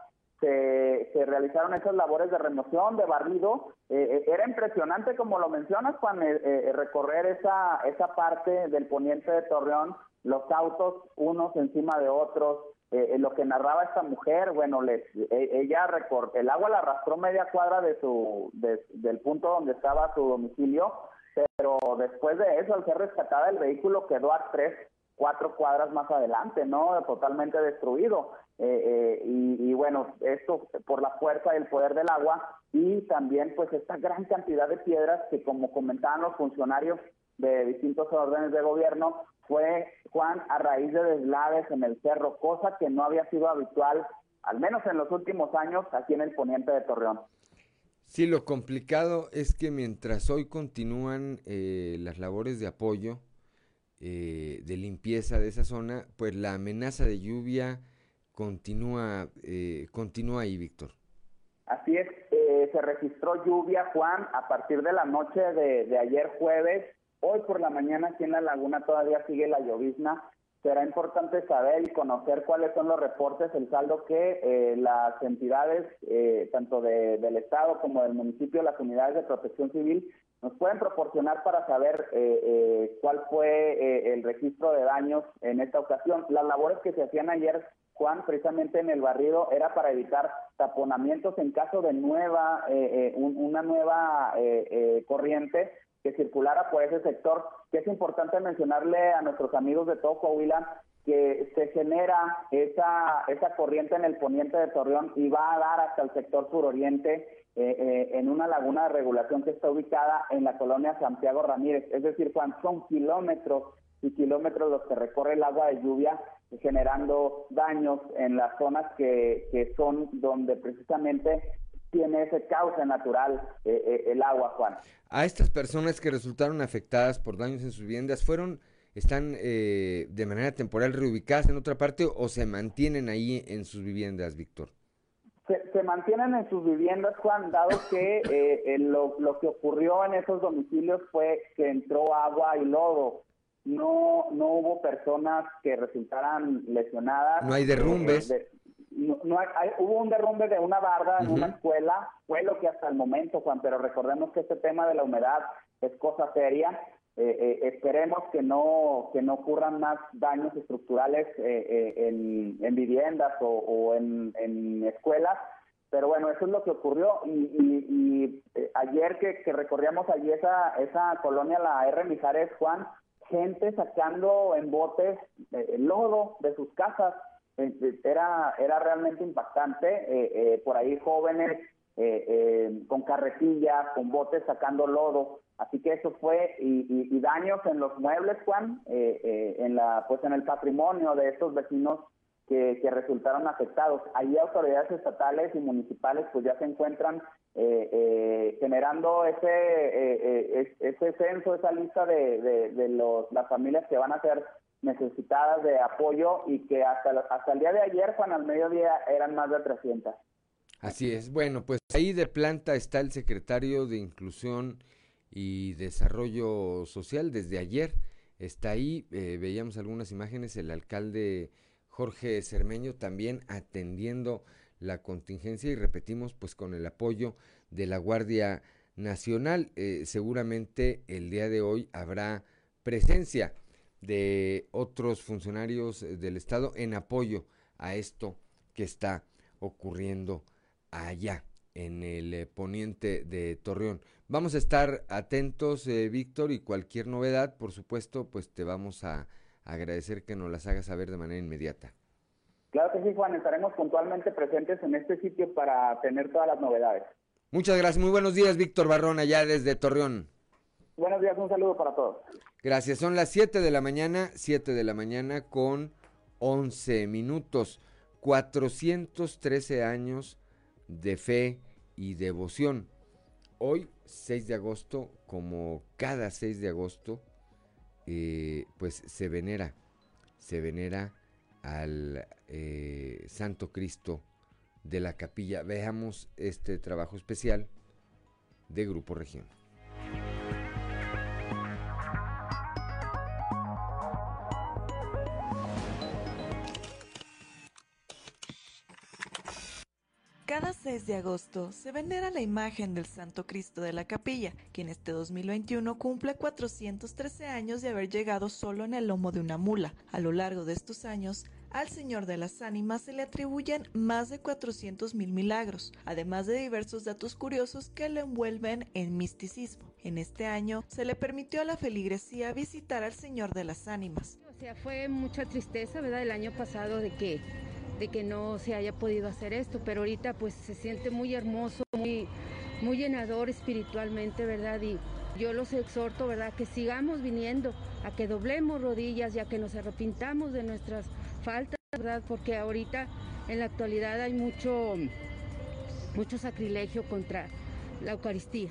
Se, realizaron esas labores de remoción, de barrido. Eh, eh, era impresionante, como lo mencionas, Juan, eh, recorrer esa, esa parte del poniente de Torreón, los autos unos encima de otros, lo que narraba esta mujer, bueno, les, e, ella el agua la arrastró media cuadra de su, del punto donde estaba su domicilio, pero después de eso, al ser rescatada, el vehículo quedó a tres cuatro cuadras más adelante, ¿no? Totalmente destruido. Eh, eh, y, bueno, esto por la fuerza y el poder del agua y también pues esta gran cantidad de piedras que como comentaban los funcionarios de distintos órdenes de gobierno, fue, Juan, a raíz de deslaves en el cerro, cosa que no había sido habitual, al menos en los últimos años, aquí en el poniente de Torreón. Sí, lo complicado es que mientras hoy continúan eh, las labores de apoyo, eh, de limpieza de esa zona, pues la amenaza de lluvia continúa, eh, continúa ahí, Víctor. Así es, eh, se registró lluvia, Juan, a partir de la noche de, ayer jueves. Hoy por la mañana aquí en la laguna todavía sigue la llovizna. Será importante saber y conocer cuáles son los reportes, el saldo que las entidades, tanto del Estado como del municipio, las unidades de protección civil, nos pueden proporcionar para saber eh, eh, cuál fue eh, el registro de daños en esta ocasión. Las labores que se hacían ayer, Juan, precisamente en el barrido, era para evitar taponamientos en caso de nueva, una nueva corriente que circulara por ese sector, que es importante mencionarle a nuestros amigos de todo Coahuila que se genera esa, esa corriente en el poniente de Torreón y va a dar hasta el sector suroriente eh, eh, en una laguna de regulación que está ubicada en la colonia Santiago Ramírez. Es decir, Juan, son kilómetros y kilómetros los que recorre el agua de lluvia generando daños en las zonas que, que son donde precisamente tiene ese cauce natural eh, el agua, Juan. A estas personas que resultaron afectadas por daños en sus viviendas, ¿fueron, están de manera temporal reubicadas en otra parte o se mantienen ahí en sus viviendas, Víctor? Se, mantienen en sus viviendas, Juan, dado que eh, lo, lo, que ocurrió en esos domicilios fue que entró agua y lodo. No, no hubo personas que resultaran lesionadas. No hay derrumbes. no, hay, hubo un derrumbe de una barda en una escuela, fue lo que hasta el momento, Juan, pero recordemos que este tema de la humedad es cosa seria eh, eh, esperemos que no que no ocurran más daños estructurales eh, en, viviendas o, en, escuelas. Pero bueno eso es lo que ocurrió. Y, ayer que, recorríamos allí esa esa colonia la R. Mijares Juan gente sacando en botes el lodo de sus casas. Era era realmente impactante. Por ahí jóvenes con carretillas con botes sacando lodo Así que eso fue, y, daños en los muebles, Juan, eh, eh, en la, pues en el patrimonio de estos vecinos que, resultaron afectados. Ahí autoridades estatales y municipales pues ya se encuentran eh, generando ese, ese censo, esa lista de, de, los, las familias que van a ser necesitadas de apoyo y que hasta, hasta el día de ayer, Juan, al mediodía eran más de 300. Así es. Bueno, pues ahí de planta está el secretario de Inclusión y Desarrollo Social desde ayer. Está ahí, eh, veíamos algunas imágenes, el alcalde Jorge Cermeño también atendiendo la contingencia y repetimos pues con el apoyo de la Guardia Nacional. Eh, seguramente el día de hoy habrá presencia de otros funcionarios del Estado en apoyo a esto que está ocurriendo allá en el eh, poniente de Torreón. Vamos a estar atentos, eh, Víctor, y cualquier novedad, por supuesto, pues te vamos a agradecer que nos las hagas saber de manera inmediata. Claro que sí, Juan, estaremos puntualmente presentes en este sitio para tener todas las novedades. Muchas gracias, muy buenos días, Víctor Barrón, allá desde Torreón. Buenos días, un saludo para todos. Gracias, son las 7 de la mañana, 7 de la mañana con 11 minutos, 413 años de fe y devoción. Hoy, 6 de agosto, como cada 6 de agosto, eh, pues se venera, se venera al eh, Santo Cristo de la capilla. Veamos este trabajo especial de Grupo Región. 6 de agosto se venera la imagen del Santo Cristo de la Capilla, quien este 2021 cumple 413 años de haber llegado solo en el lomo de una mula. A lo largo de estos años, al Señor de las Ánimas se le atribuyen más de 400 mil milagros, además de diversos datos curiosos que lo envuelven en misticismo. En este año se le permitió a la feligresía visitar al Señor de las Ánimas. O sea, fue mucha tristeza, ¿verdad? El año pasado de que de que no se haya podido hacer esto, pero ahorita pues se siente muy hermoso, muy, muy llenador espiritualmente, ¿verdad? Y yo los exhorto, ¿verdad? Que sigamos viniendo, a que doblemos rodillas y a que nos arrepintamos de nuestras faltas, ¿verdad? Porque ahorita en la actualidad hay mucho, mucho sacrilegio contra la Eucaristía.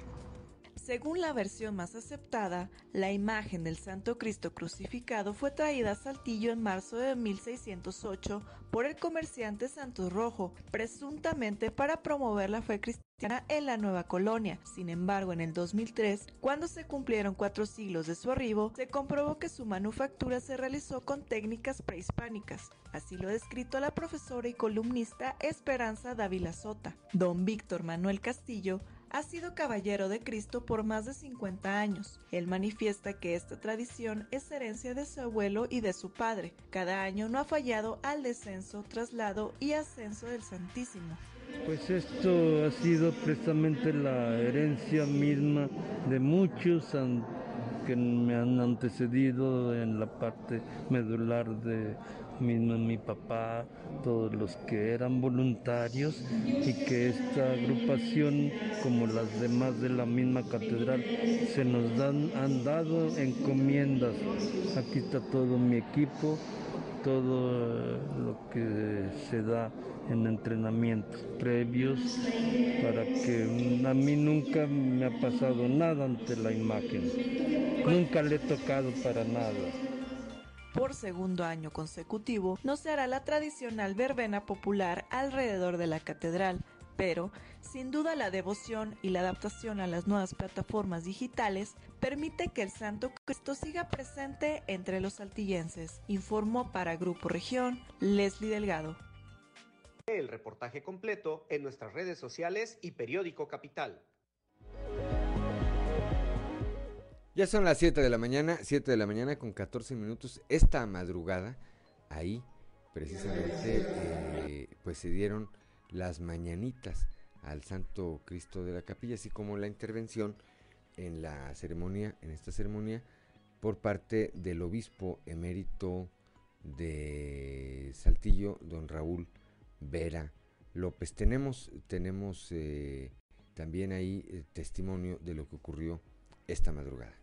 Según la versión más aceptada, la imagen del Santo Cristo crucificado fue traída a Saltillo en marzo de 1608 por el comerciante Santos Rojo, presuntamente para promover la fe cristiana en la nueva colonia. Sin embargo, en el 2003, cuando se cumplieron cuatro siglos de su arribo, se comprobó que su manufactura se realizó con técnicas prehispánicas. Así lo ha descrito la profesora y columnista Esperanza Dávila Sota. Don Víctor Manuel Castillo ha sido caballero de Cristo por más de 50 años. Él manifiesta que esta tradición es herencia de su abuelo y de su padre. Cada año no ha fallado al descenso, traslado y ascenso del Santísimo. Pues esto ha sido precisamente la herencia misma de muchos que me han antecedido en la parte medular de mismo mi papá, todos los que eran voluntarios y que esta agrupación, como las demás de la misma catedral, se nos dan, han dado encomiendas. Aquí está todo mi equipo, todo lo que se da en entrenamientos previos para que a mí nunca me ha pasado nada ante la imagen. Nunca le he tocado para nada por segundo año consecutivo, no se hará la tradicional verbena popular alrededor de la catedral, pero sin duda la devoción y la adaptación a las nuevas plataformas digitales permite que el Santo Cristo siga presente entre los saltillenses, informó para Grupo Región Leslie Delgado. El reportaje completo en nuestras redes sociales y periódico Capital. Ya son las 7 de la mañana, 7 de la mañana con 14 minutos. Esta madrugada, ahí precisamente, eh, pues se dieron las mañanitas al Santo Cristo de la Capilla, así como la intervención en la ceremonia, en esta ceremonia, por parte del obispo emérito de Saltillo, don Raúl Vera López. Tenemos, tenemos eh, también ahí eh, testimonio de lo que ocurrió esta madrugada.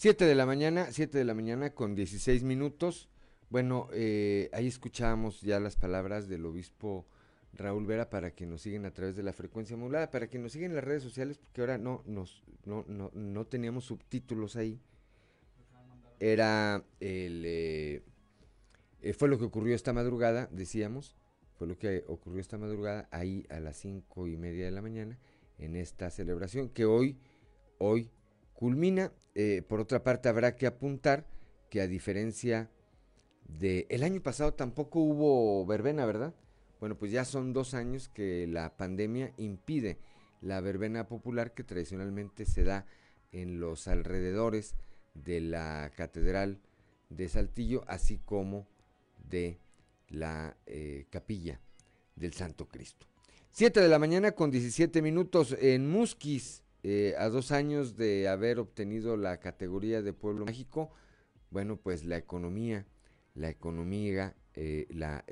Siete de la mañana, siete de la mañana con 16 minutos. Bueno, eh, ahí escuchábamos ya las palabras del obispo Raúl Vera para que nos siguen a través de la frecuencia modulada, para que nos siguen en las redes sociales, porque ahora no, nos, no, no, no teníamos subtítulos ahí. Era el... Eh, eh, fue lo que ocurrió esta madrugada, decíamos, fue lo que ocurrió esta madrugada ahí a las cinco y media de la mañana en esta celebración que hoy, hoy culmina. Eh, por otra parte, habrá que apuntar que a diferencia de el año pasado tampoco hubo verbena, ¿verdad? Bueno, pues ya son dos años que la pandemia impide la verbena popular que tradicionalmente se da en los alrededores de la Catedral de Saltillo, así como de la eh, capilla del Santo Cristo. Siete de la mañana con 17 minutos en Musquis, eh, a dos años de haber obtenido la categoría de pueblo mágico, bueno, pues la economía, la economía, eh, la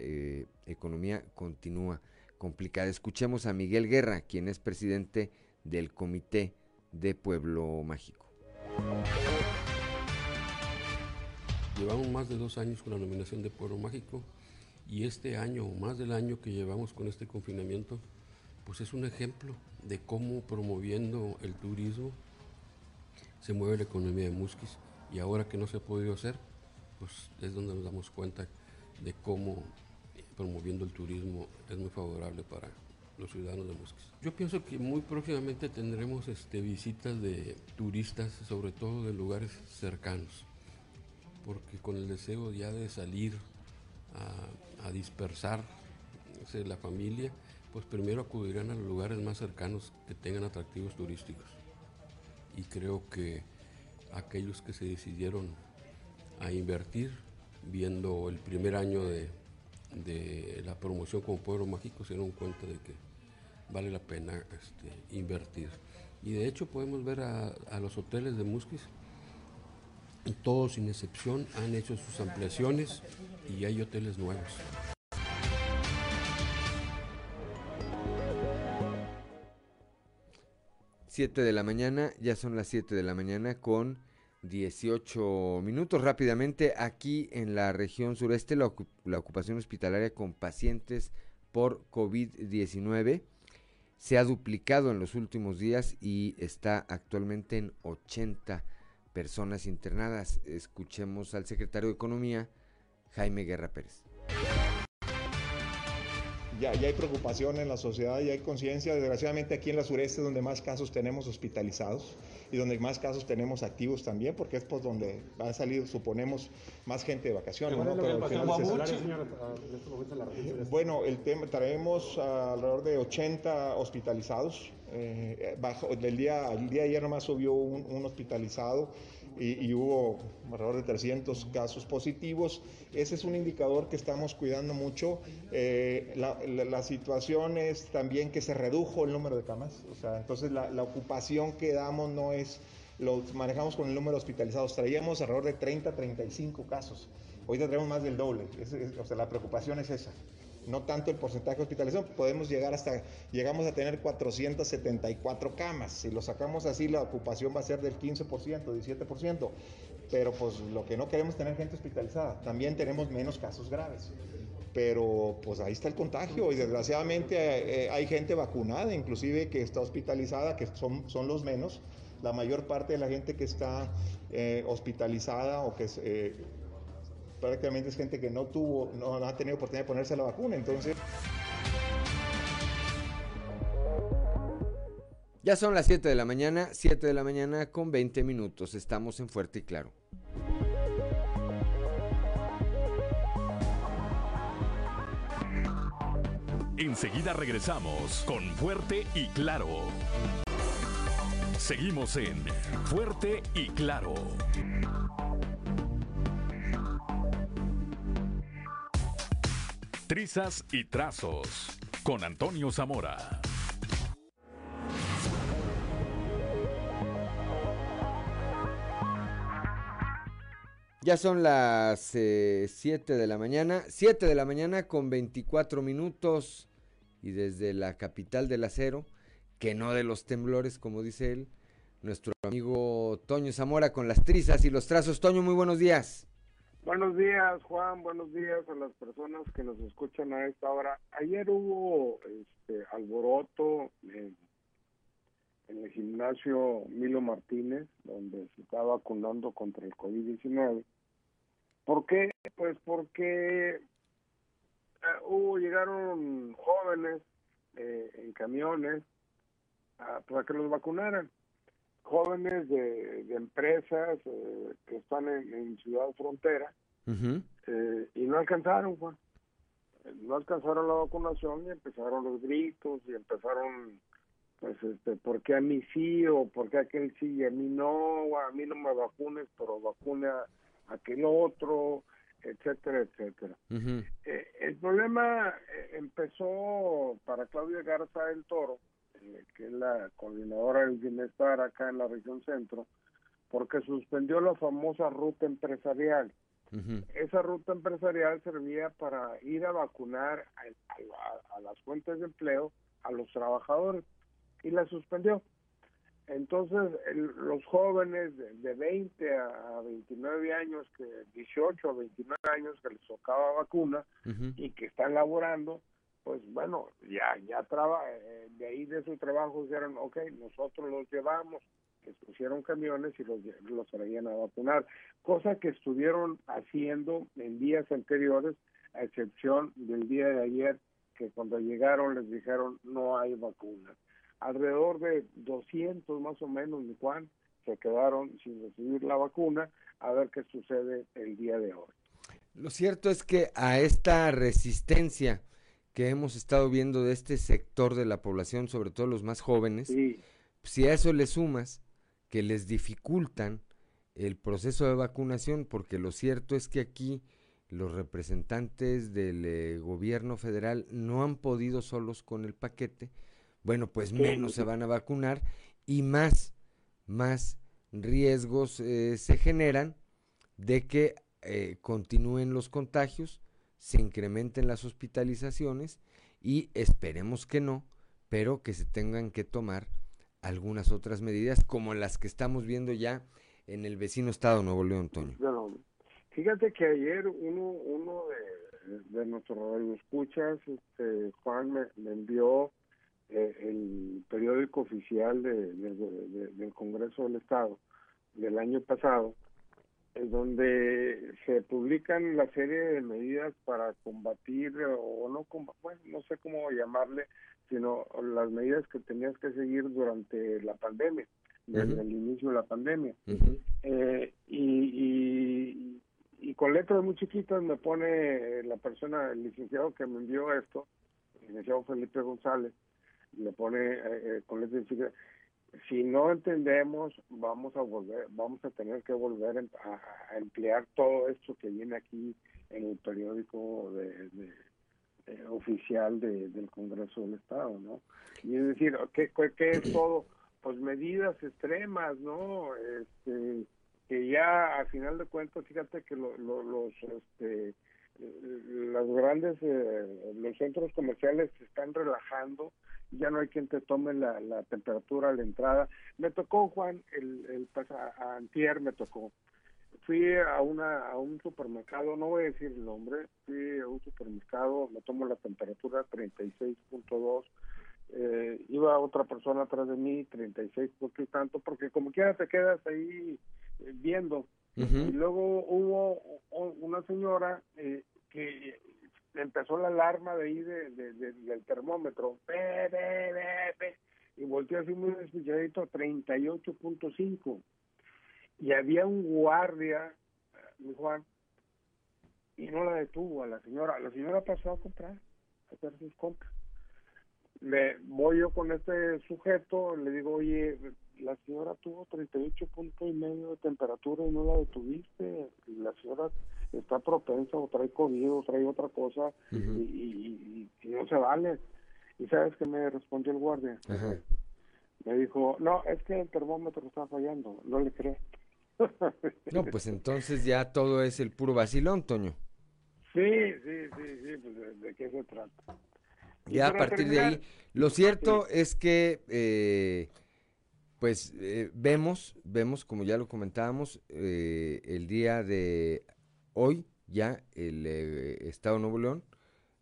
economía continúa complicada. Escuchemos a Miguel Guerra, quien es presidente del Comité de Pueblo Mágico. Llevamos más de dos años con la nominación de Pueblo Mágico y este año, o más del año que llevamos con este confinamiento, pues es un ejemplo de cómo promoviendo el turismo se mueve la economía de Musquis y ahora que no se ha podido hacer, pues es donde nos damos cuenta de cómo promoviendo el turismo es muy favorable para los ciudadanos de Musquis. Yo pienso que muy próximamente tendremos este, visitas de turistas, sobre todo de lugares cercanos porque con el deseo ya de salir a, dispersar la familia, pues primero acudirán a los lugares más cercanos que tengan atractivos turísticos. Y creo que aquellos que se decidieron a invertir, viendo el primer año de, la promoción como pueblo mágico, se dieron cuenta de que vale la pena este, invertir. Y de hecho podemos ver a, a los hoteles de Musquis todos sin excepción han hecho sus ampliaciones y hay hoteles nuevos. Siete de la mañana, ya son las 7 de la mañana con 18 minutos. Rápidamente, aquí en la región sureste, la, la ocupación hospitalaria con pacientes por COVID-19 se ha duplicado en los últimos días y está actualmente en 80 personas internadas. Escuchemos al secretario de Economía, Jaime Guerra Pérez. Ya, ya, hay preocupación en la sociedad, ya hay conciencia. Desgraciadamente aquí en la sureste donde más casos tenemos hospitalizados y donde más casos tenemos activos también, porque es pues donde va a salir, suponemos, más gente de vacaciones. Bueno, el tema, traemos alrededor de 80 hospitalizados. Eh, bajo, el, día, el día de ayer nomás subió un, hospitalizado y, hubo alrededor de 300 casos positivos. Ese es un indicador que estamos cuidando mucho. Eh, la, situación es también que se redujo el número de camas, o sea, entonces la, ocupación que damos no es, lo manejamos con el número de hospitalizados, traíamos alrededor de 30, 35 casos. Hoy tendremos más del doble, o sea, la preocupación es esa no tanto el porcentaje de hospitalización, podemos llegar hasta, llegamos a tener 474 camas, si lo sacamos así la ocupación va a ser del 15%, 17%, pero pues lo que no queremos tener gente hospitalizada, también tenemos menos casos graves, pero pues ahí está el contagio. Y desgraciadamente eh, eh, hay gente vacunada, inclusive que está hospitalizada, que son, son los menos, la mayor parte de la gente que está eh, hospitalizada o que prácticamente es gente que no tuvo, no, ha tenido oportunidad de ponerse la vacuna, entonces... Ya son las 7 de la mañana, 7 de la mañana con 20 minutos. Estamos en Fuerte y Claro. Enseguida regresamos con Fuerte y Claro. Seguimos en Fuerte y Claro. Trizas y Trazos con Antonio Zamora. Ya son las 7 eh, de la mañana, 7 de la mañana con 24 minutos y desde la capital del acero, que no de los temblores, como dice él, nuestro amigo Toño Zamora con las trizas y los trazos. Toño, muy buenos días. Buenos días, Juan. Buenos días a las personas que nos escuchan a esta hora. Ayer hubo este alboroto en, el gimnasio Milo Martínez, donde se está vacunando contra el COVID-19. ¿Por qué? Pues porque eh, hubo llegaron jóvenes eh, en camiones para que los vacunaran jóvenes de, empresas eh, que están en, Ciudad Frontera eh, y no alcanzaron, Juan. No alcanzaron la vacunación y empezaron los gritos y empezaron, pues, este, ¿por qué a mí sí o por qué a aquel sí y a mí no? A mí no me vacunes, pero vacune a aquel otro, etcétera, etcétera. Eh, el problema empezó para Claudia Garza del Toro eh, que es la coordinadora del bienestar acá en la región centro, porque suspendió la famosa ruta empresarial. Esa ruta empresarial servía para ir a vacunar a, las fuentes de empleo a los trabajadores y la suspendió. Entonces, los jóvenes de, 20 a 29 años, que 18 a 29 años que les tocaba vacuna y que están laborando, pues bueno, ya, ya traba, eh, de ahí de su trabajo dijeron, ok, nosotros los llevamos, que pusieron camiones y los, los traían a vacunar, cosa que estuvieron haciendo en días anteriores, a excepción del día de ayer, que cuando llegaron les dijeron no hay vacunas. Alrededor de 200 más o menos, mi Juan, se quedaron sin recibir la vacuna, a ver qué sucede el día de hoy. Lo cierto es que a esta resistencia que hemos estado viendo de este sector de la población, sobre todo los más jóvenes, si a eso le sumas que les dificultan el proceso de vacunación, porque lo cierto es que aquí los representantes del eh, gobierno federal no han podido solos con el paquete, bueno, pues menos se van a vacunar y más, más riesgos eh, se generan de que eh, continúen los contagios se incrementen las hospitalizaciones y esperemos que no, pero que se tengan que tomar algunas otras medidas como las que estamos viendo ya en el vecino estado Nuevo León, Toño. fíjate que ayer uno, uno de, de nuestros escuchas, este, Juan, me, envió eh, el periódico oficial del Congreso del Estado del año pasado, donde se publican la serie de medidas para combatir o no bueno, no sé cómo llamarle, sino las medidas que tenías que seguir durante la pandemia, desde el inicio de la pandemia. Eh, y, y, con letras muy chiquitas me pone la persona, el licenciado que me envió esto, el licenciado Felipe González, le pone eh, eh, con letras chiquitas, si no entendemos, vamos a volver, vamos a tener que volver a, emplear todo esto que viene aquí en el periódico de, oficial del Congreso del Estado, ¿no? Y es decir, ¿qué, qué es todo? Pues medidas extremas, ¿no? Este, que ya a final de cuentas, fíjate que los, este, las grandes, eh, los centros comerciales se están relajando, ya no hay quien te tome la, la temperatura a la entrada. Me tocó, Juan, el, el antier me tocó. Fui a, una, a un supermercado, no voy a decir el nombre, fui a un supermercado, me tomo la temperatura 36.2, eh, iba otra persona atrás de mí, 36 y tanto, porque como quiera te quedas ahí eh, viendo. Y luego hubo una señora eh, que empezó la alarma de ahí de, del termómetro, y volteó así muy despechadito, 38.5. Y había un guardia, mi Juan, y no la detuvo a la señora. La señora pasó a comprar, a hacer sus compras. Me voy yo con este sujeto, le digo, oye, la señora tuvo 38 puntos y medio de temperatura y no la detuviste. La señora está propensa o trae COVID o trae otra cosa y, no se vale. ¿Y sabes qué me respondió el guardia? Me dijo, no, es que el termómetro está fallando, no le creo. [laughs] no, pues entonces ya todo es el puro vacilón, Toño. Sí, sí, sí, sí, pues de, qué se trata. Ya a partir de ahí, lo cierto es que... Eh, pues eh, vemos, vemos, como ya lo comentábamos, eh, el día de hoy ya el eh, Estado Nuevo León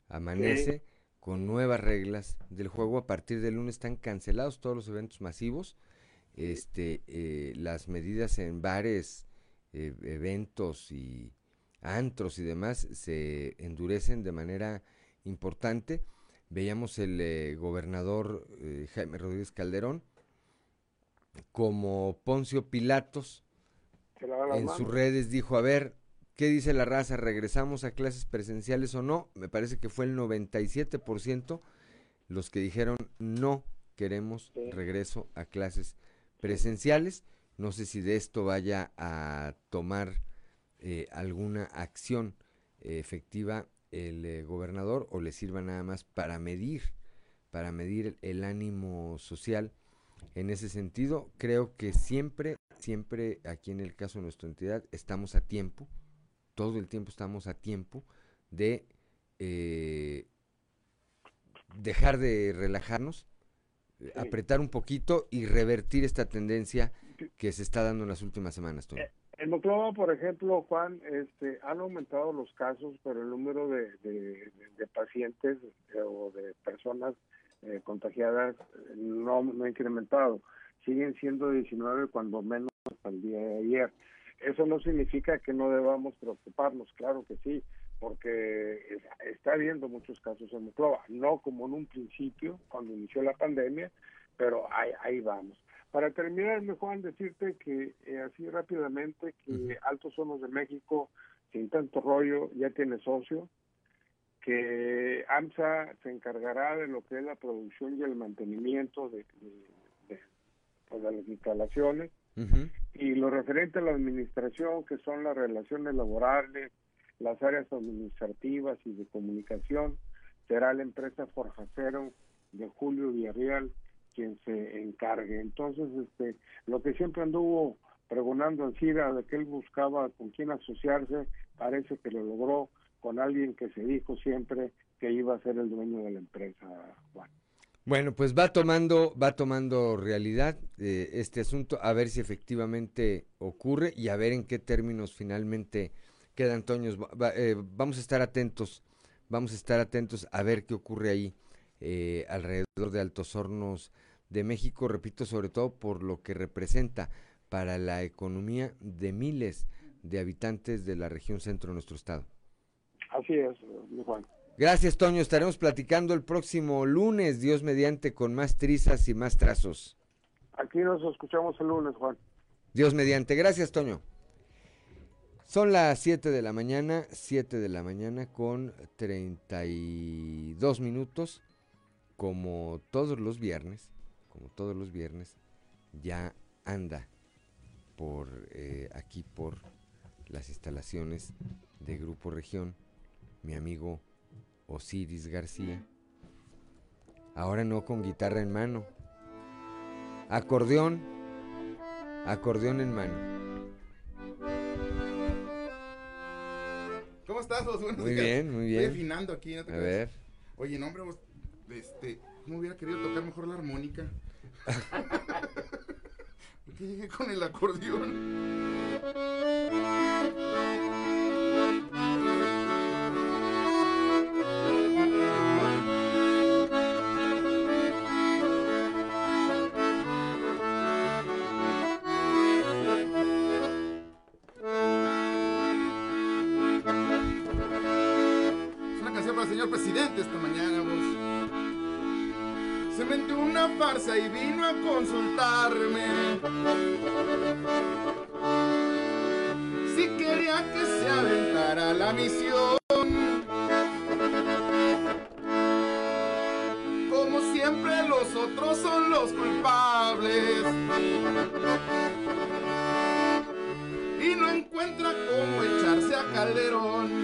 amanece con nuevas reglas del juego. A partir del lunes están cancelados todos los eventos masivos. Este, las medidas en bares, eventos y antros y demás se endurecen de manera importante. Veíamos el gobernador Jaime Rodríguez Calderón como Poncio Pilatos en sus redes dijo, a ver, ¿qué dice la raza? ¿Regresamos a clases presenciales o no? Me parece que fue el 97% los que dijeron no queremos regreso a clases presenciales. No sé si de esto vaya a tomar eh, alguna acción eh, efectiva el eh, gobernador o le sirva nada más para medir, para medir el ánimo social en ese sentido, creo que siempre, siempre aquí en el caso de nuestra entidad estamos a tiempo, todo el tiempo estamos a tiempo de eh, dejar de relajarnos, apretar un poquito y revertir esta tendencia que se está dando en las últimas semanas. Eh, en Moclova, por ejemplo, Juan, este, han aumentado los casos, pero el número de, de pacientes eh, o de personas eh, contagiadas no, no ha incrementado. Siguen siendo 19 cuando menos hasta el día de ayer. Eso no significa que no debamos preocuparnos, claro que sí, porque está habiendo muchos casos en Monclova, no como en un principio, cuando inició la pandemia, pero ahí, ahí vamos. Para terminar, me Juan, decirte que eh, así rápidamente que Altos Hornos de México, sin tanto rollo, ya tiene socio, que AMSA se encargará de lo que es la producción y el mantenimiento de, pues, las instalaciones y lo referente a la administración, que son las relaciones laborales, las áreas administrativas y de comunicación, será la empresa Forjacero de Julio Villarreal quien se encargue. Entonces, este, lo que siempre anduvo pregonando en Cira de que él buscaba con quién asociarse, parece que lo logró con alguien que se dijo siempre que iba a ser el dueño de la empresa, Juan. Pues va tomando, va tomando realidad eh, este asunto, a ver si efectivamente ocurre y a ver en qué términos finalmente quedan, Toños. Eh, vamos a estar atentos, vamos a estar atentos a ver qué ocurre ahí eh, alrededor de Altos Hornos de México, repito, sobre todo por lo que representa para la economía de miles de habitantes de la región centro de nuestro estado. Así es, Juan. Gracias, Toño. Estaremos platicando el próximo lunes, Dios mediante, con más trizas y más trazos. Aquí nos escuchamos el lunes, Juan. Dios mediante. Gracias, Toño. Son las 7 de la mañana, 7 de la mañana con 32 minutos, como todos los viernes, como todos los viernes, ya anda por eh, aquí por las instalaciones de Grupo Región, mi amigo Osiris García. Ahora no con guitarra en mano, acordeón, acordeón en mano. ¿Cómo estás, vos? Buenos Muy días. bien, muy bien. Estoy afinando aquí, ¿no te A creas? ver. Oye, no, hombre, vos, este, ¿cómo hubiera querido tocar mejor la armónica? [laughs] Porque llegué con el acordeón. Señor presidente esta mañana, vos. Se metió una farsa y vino a consultarme. Si quería que se aventara la misión. Como siempre los otros son los culpables. Y no encuentra cómo echarse a Calderón.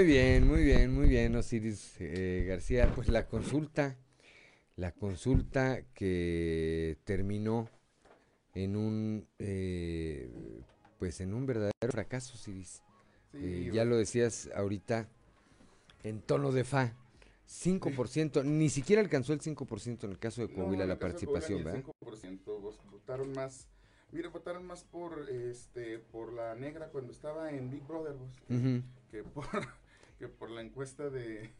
Muy bien, muy bien, muy bien, Osiris eh, García. Pues la consulta, la consulta que terminó en un, eh, pues en un verdadero fracaso, Osiris. Sí, Eh, ya lo decías ahorita en tono de fa. 5%, ni siquiera alcanzó el 5% en el caso de Coahuila No, la Coahuila participación, ¿verdad? el 5%, vos- votaron más. Mire, votaron más por este por la negra cuando estaba en Big Brother, vos, que, Ujú. que por que por la encuesta de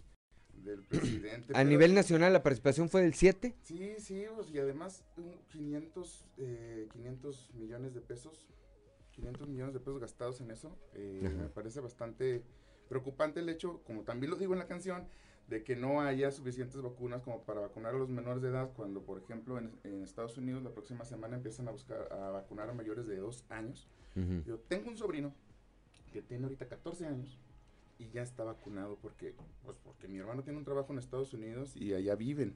del presidente. [clears throat] A nivel nacional la participación fue del 7. Sí, sí, vos, y además un 500 eh, 500 millones de pesos 500 millones de pesos gastados en eso. eh, me parece bastante preocupante el hecho, como también lo digo en la canción, de que no haya suficientes vacunas como para vacunar a los menores de edad, cuando por ejemplo en, en Estados Unidos la próxima semana empiezan a buscar a vacunar a mayores de dos años. Yo tengo un sobrino que tiene ahorita 14 años y ya está vacunado porque pues porque mi hermano tiene un trabajo en Estados Unidos y allá viven.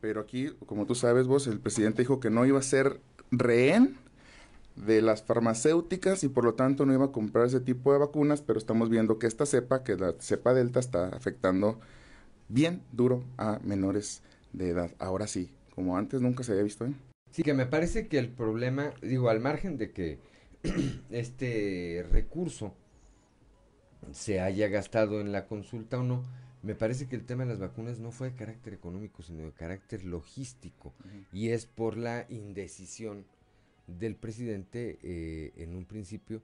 Pero aquí, como tú sabes vos, el presidente dijo que no iba a ser rehén de las farmacéuticas y por lo tanto no iba a comprar ese tipo de vacunas, pero estamos viendo que esta cepa, que la cepa delta, está afectando bien duro a menores de edad. Ahora sí, como antes nunca se había visto, ¿eh? Sí, que me parece que el problema, digo, al margen de que [clears throat] este recurso se haya gastado en la consulta o no, me parece que el tema de las vacunas no fue de carácter económico, sino de carácter logístico. Y es por la indecisión del presidente eh, en un principio,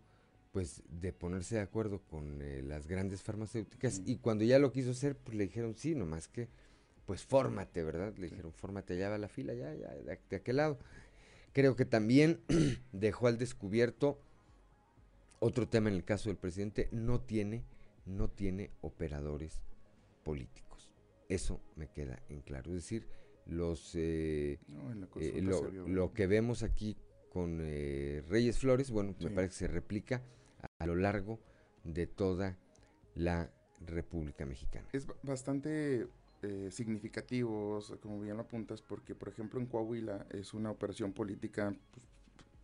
pues de ponerse de acuerdo con eh, las grandes farmacéuticas. Y cuando ya lo quiso hacer, pues le dijeron sí, nomás que, pues fórmate, ¿verdad? Le dijeron fórmate, allá va la fila, ya, ya, de, de aquel lado. Creo que también [clears throat] dejó al descubierto otro tema en el caso del presidente, no tiene, no tiene operadores políticos. Eso me queda en claro. Es decir, los eh, eh, lo, que vemos aquí con eh, Reyes Flores, bueno, me parece que se replica a, a, lo largo de toda la República Mexicana. Es bastante significativo, como bien lo apuntas, porque por ejemplo en Coahuila es una operación política, pues,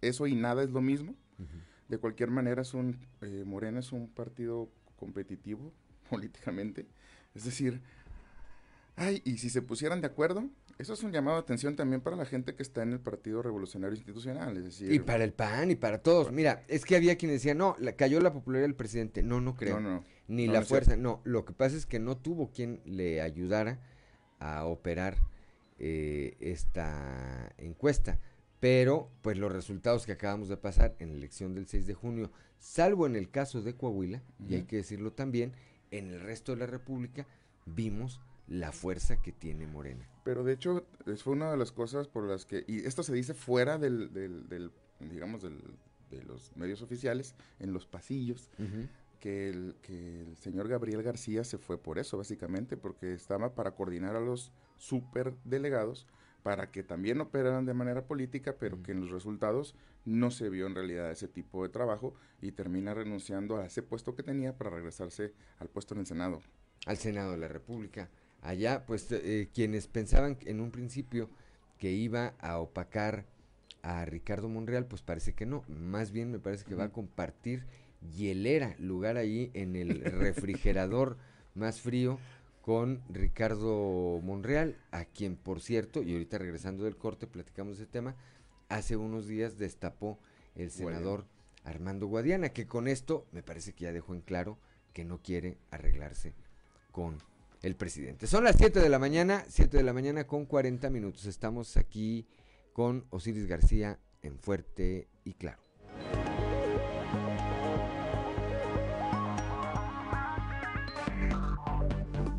eso y nada es lo mismo. De cualquier manera, son, eh, Morena es un partido competitivo [laughs] políticamente. Es decir, ay, y si se pusieran de acuerdo, eso es un llamado de atención también para la gente que está en el Partido Revolucionario Institucional. Es decir, y para el PAN y para todos. Mira, es que había quienes decían, no, la, cayó la popularidad del presidente. No, no creo. No, no, Ni la fuerza. No, lo que pasa es que no tuvo quien le ayudara a operar eh, esta encuesta pero pues los resultados que acabamos de pasar en la elección del 6 de junio, salvo en el caso de Coahuila, y hay que decirlo también, en el resto de la República vimos la fuerza que tiene Morena. Pero de hecho, fue una de las cosas por las que, y esto se dice fuera del, del, digamos, del, de los medios oficiales, en los pasillos, que, el, que el señor Gabriel García se fue por eso, básicamente, porque estaba para coordinar a los superdelegados para que también operaran de manera política, pero que en los resultados no se vio en realidad ese tipo de trabajo y termina renunciando a ese puesto que tenía para regresarse al puesto en el Senado. Al Senado de la República. Allá, pues eh, quienes pensaban en un principio que iba a opacar a Ricardo Monreal, pues parece que no. Más bien me parece que va a compartir hielera, lugar ahí en el [laughs] refrigerador más frío con Ricardo Monreal, a quien por cierto, y ahorita regresando del corte platicamos ese tema, hace unos días destapó el senador Armando Guadiana, que con esto me parece que ya dejó en claro que no quiere arreglarse con el presidente. Son las 7 de la mañana, 7 de la mañana con 40 minutos. Estamos aquí con Osiris García en Fuerte y Claro.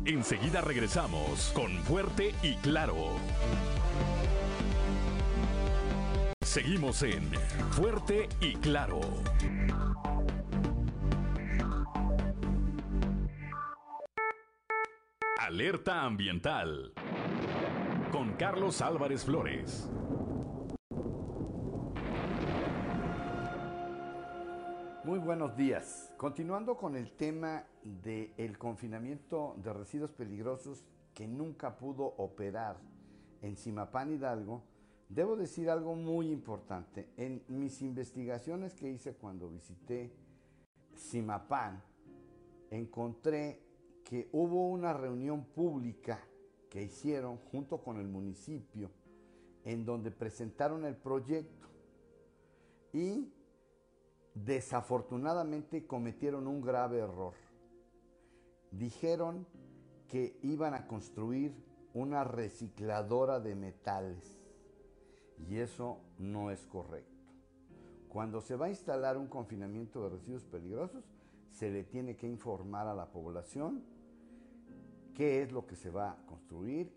Enseguida regresamos con Fuerte y Claro. Seguimos en Fuerte y Claro. Alerta ambiental con Carlos Álvarez Flores. Muy buenos días. Continuando con el tema del confinamiento de residuos peligrosos que nunca pudo operar en Simapán Hidalgo, debo decir algo muy importante. En mis investigaciones que hice cuando visité Simapán, encontré que hubo una reunión pública que hicieron junto con el municipio en donde presentaron el proyecto y desafortunadamente cometieron un grave error. Dijeron que iban a construir una recicladora de metales y eso no es correcto. Cuando se va a instalar un confinamiento de residuos peligrosos, se le tiene que informar a la población qué es lo que se va a construir,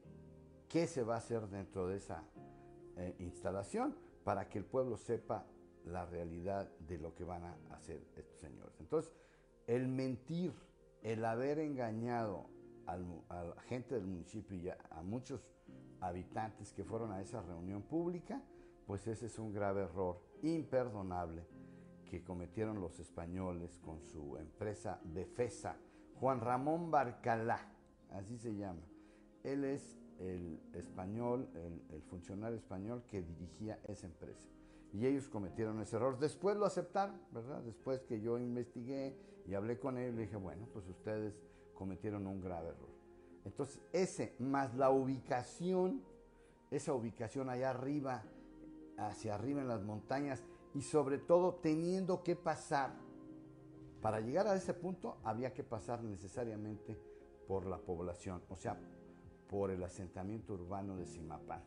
qué se va a hacer dentro de esa eh, instalación, para que el pueblo sepa la realidad de lo que van a hacer estos señores. Entonces, el mentir, el haber engañado a la gente del municipio y a, muchos habitantes que fueron a esa reunión pública, pues ese es un grave error imperdonable que cometieron los españoles con su empresa Befesa. Juan Ramón Barcalá, así se llama. Él es el español, el funcionario español que dirigía esa empresa y ellos cometieron ese error. Después lo aceptaron, ¿verdad? Después que yo investigué y hablé con ellos, le dije, bueno, pues ustedes cometieron un grave error. Entonces, ese más la ubicación, esa ubicación allá arriba, hacia arriba en las montañas y sobre todo teniendo que pasar, para llegar a ese punto había que pasar necesariamente por la población, o sea, por el asentamiento urbano de Simapán.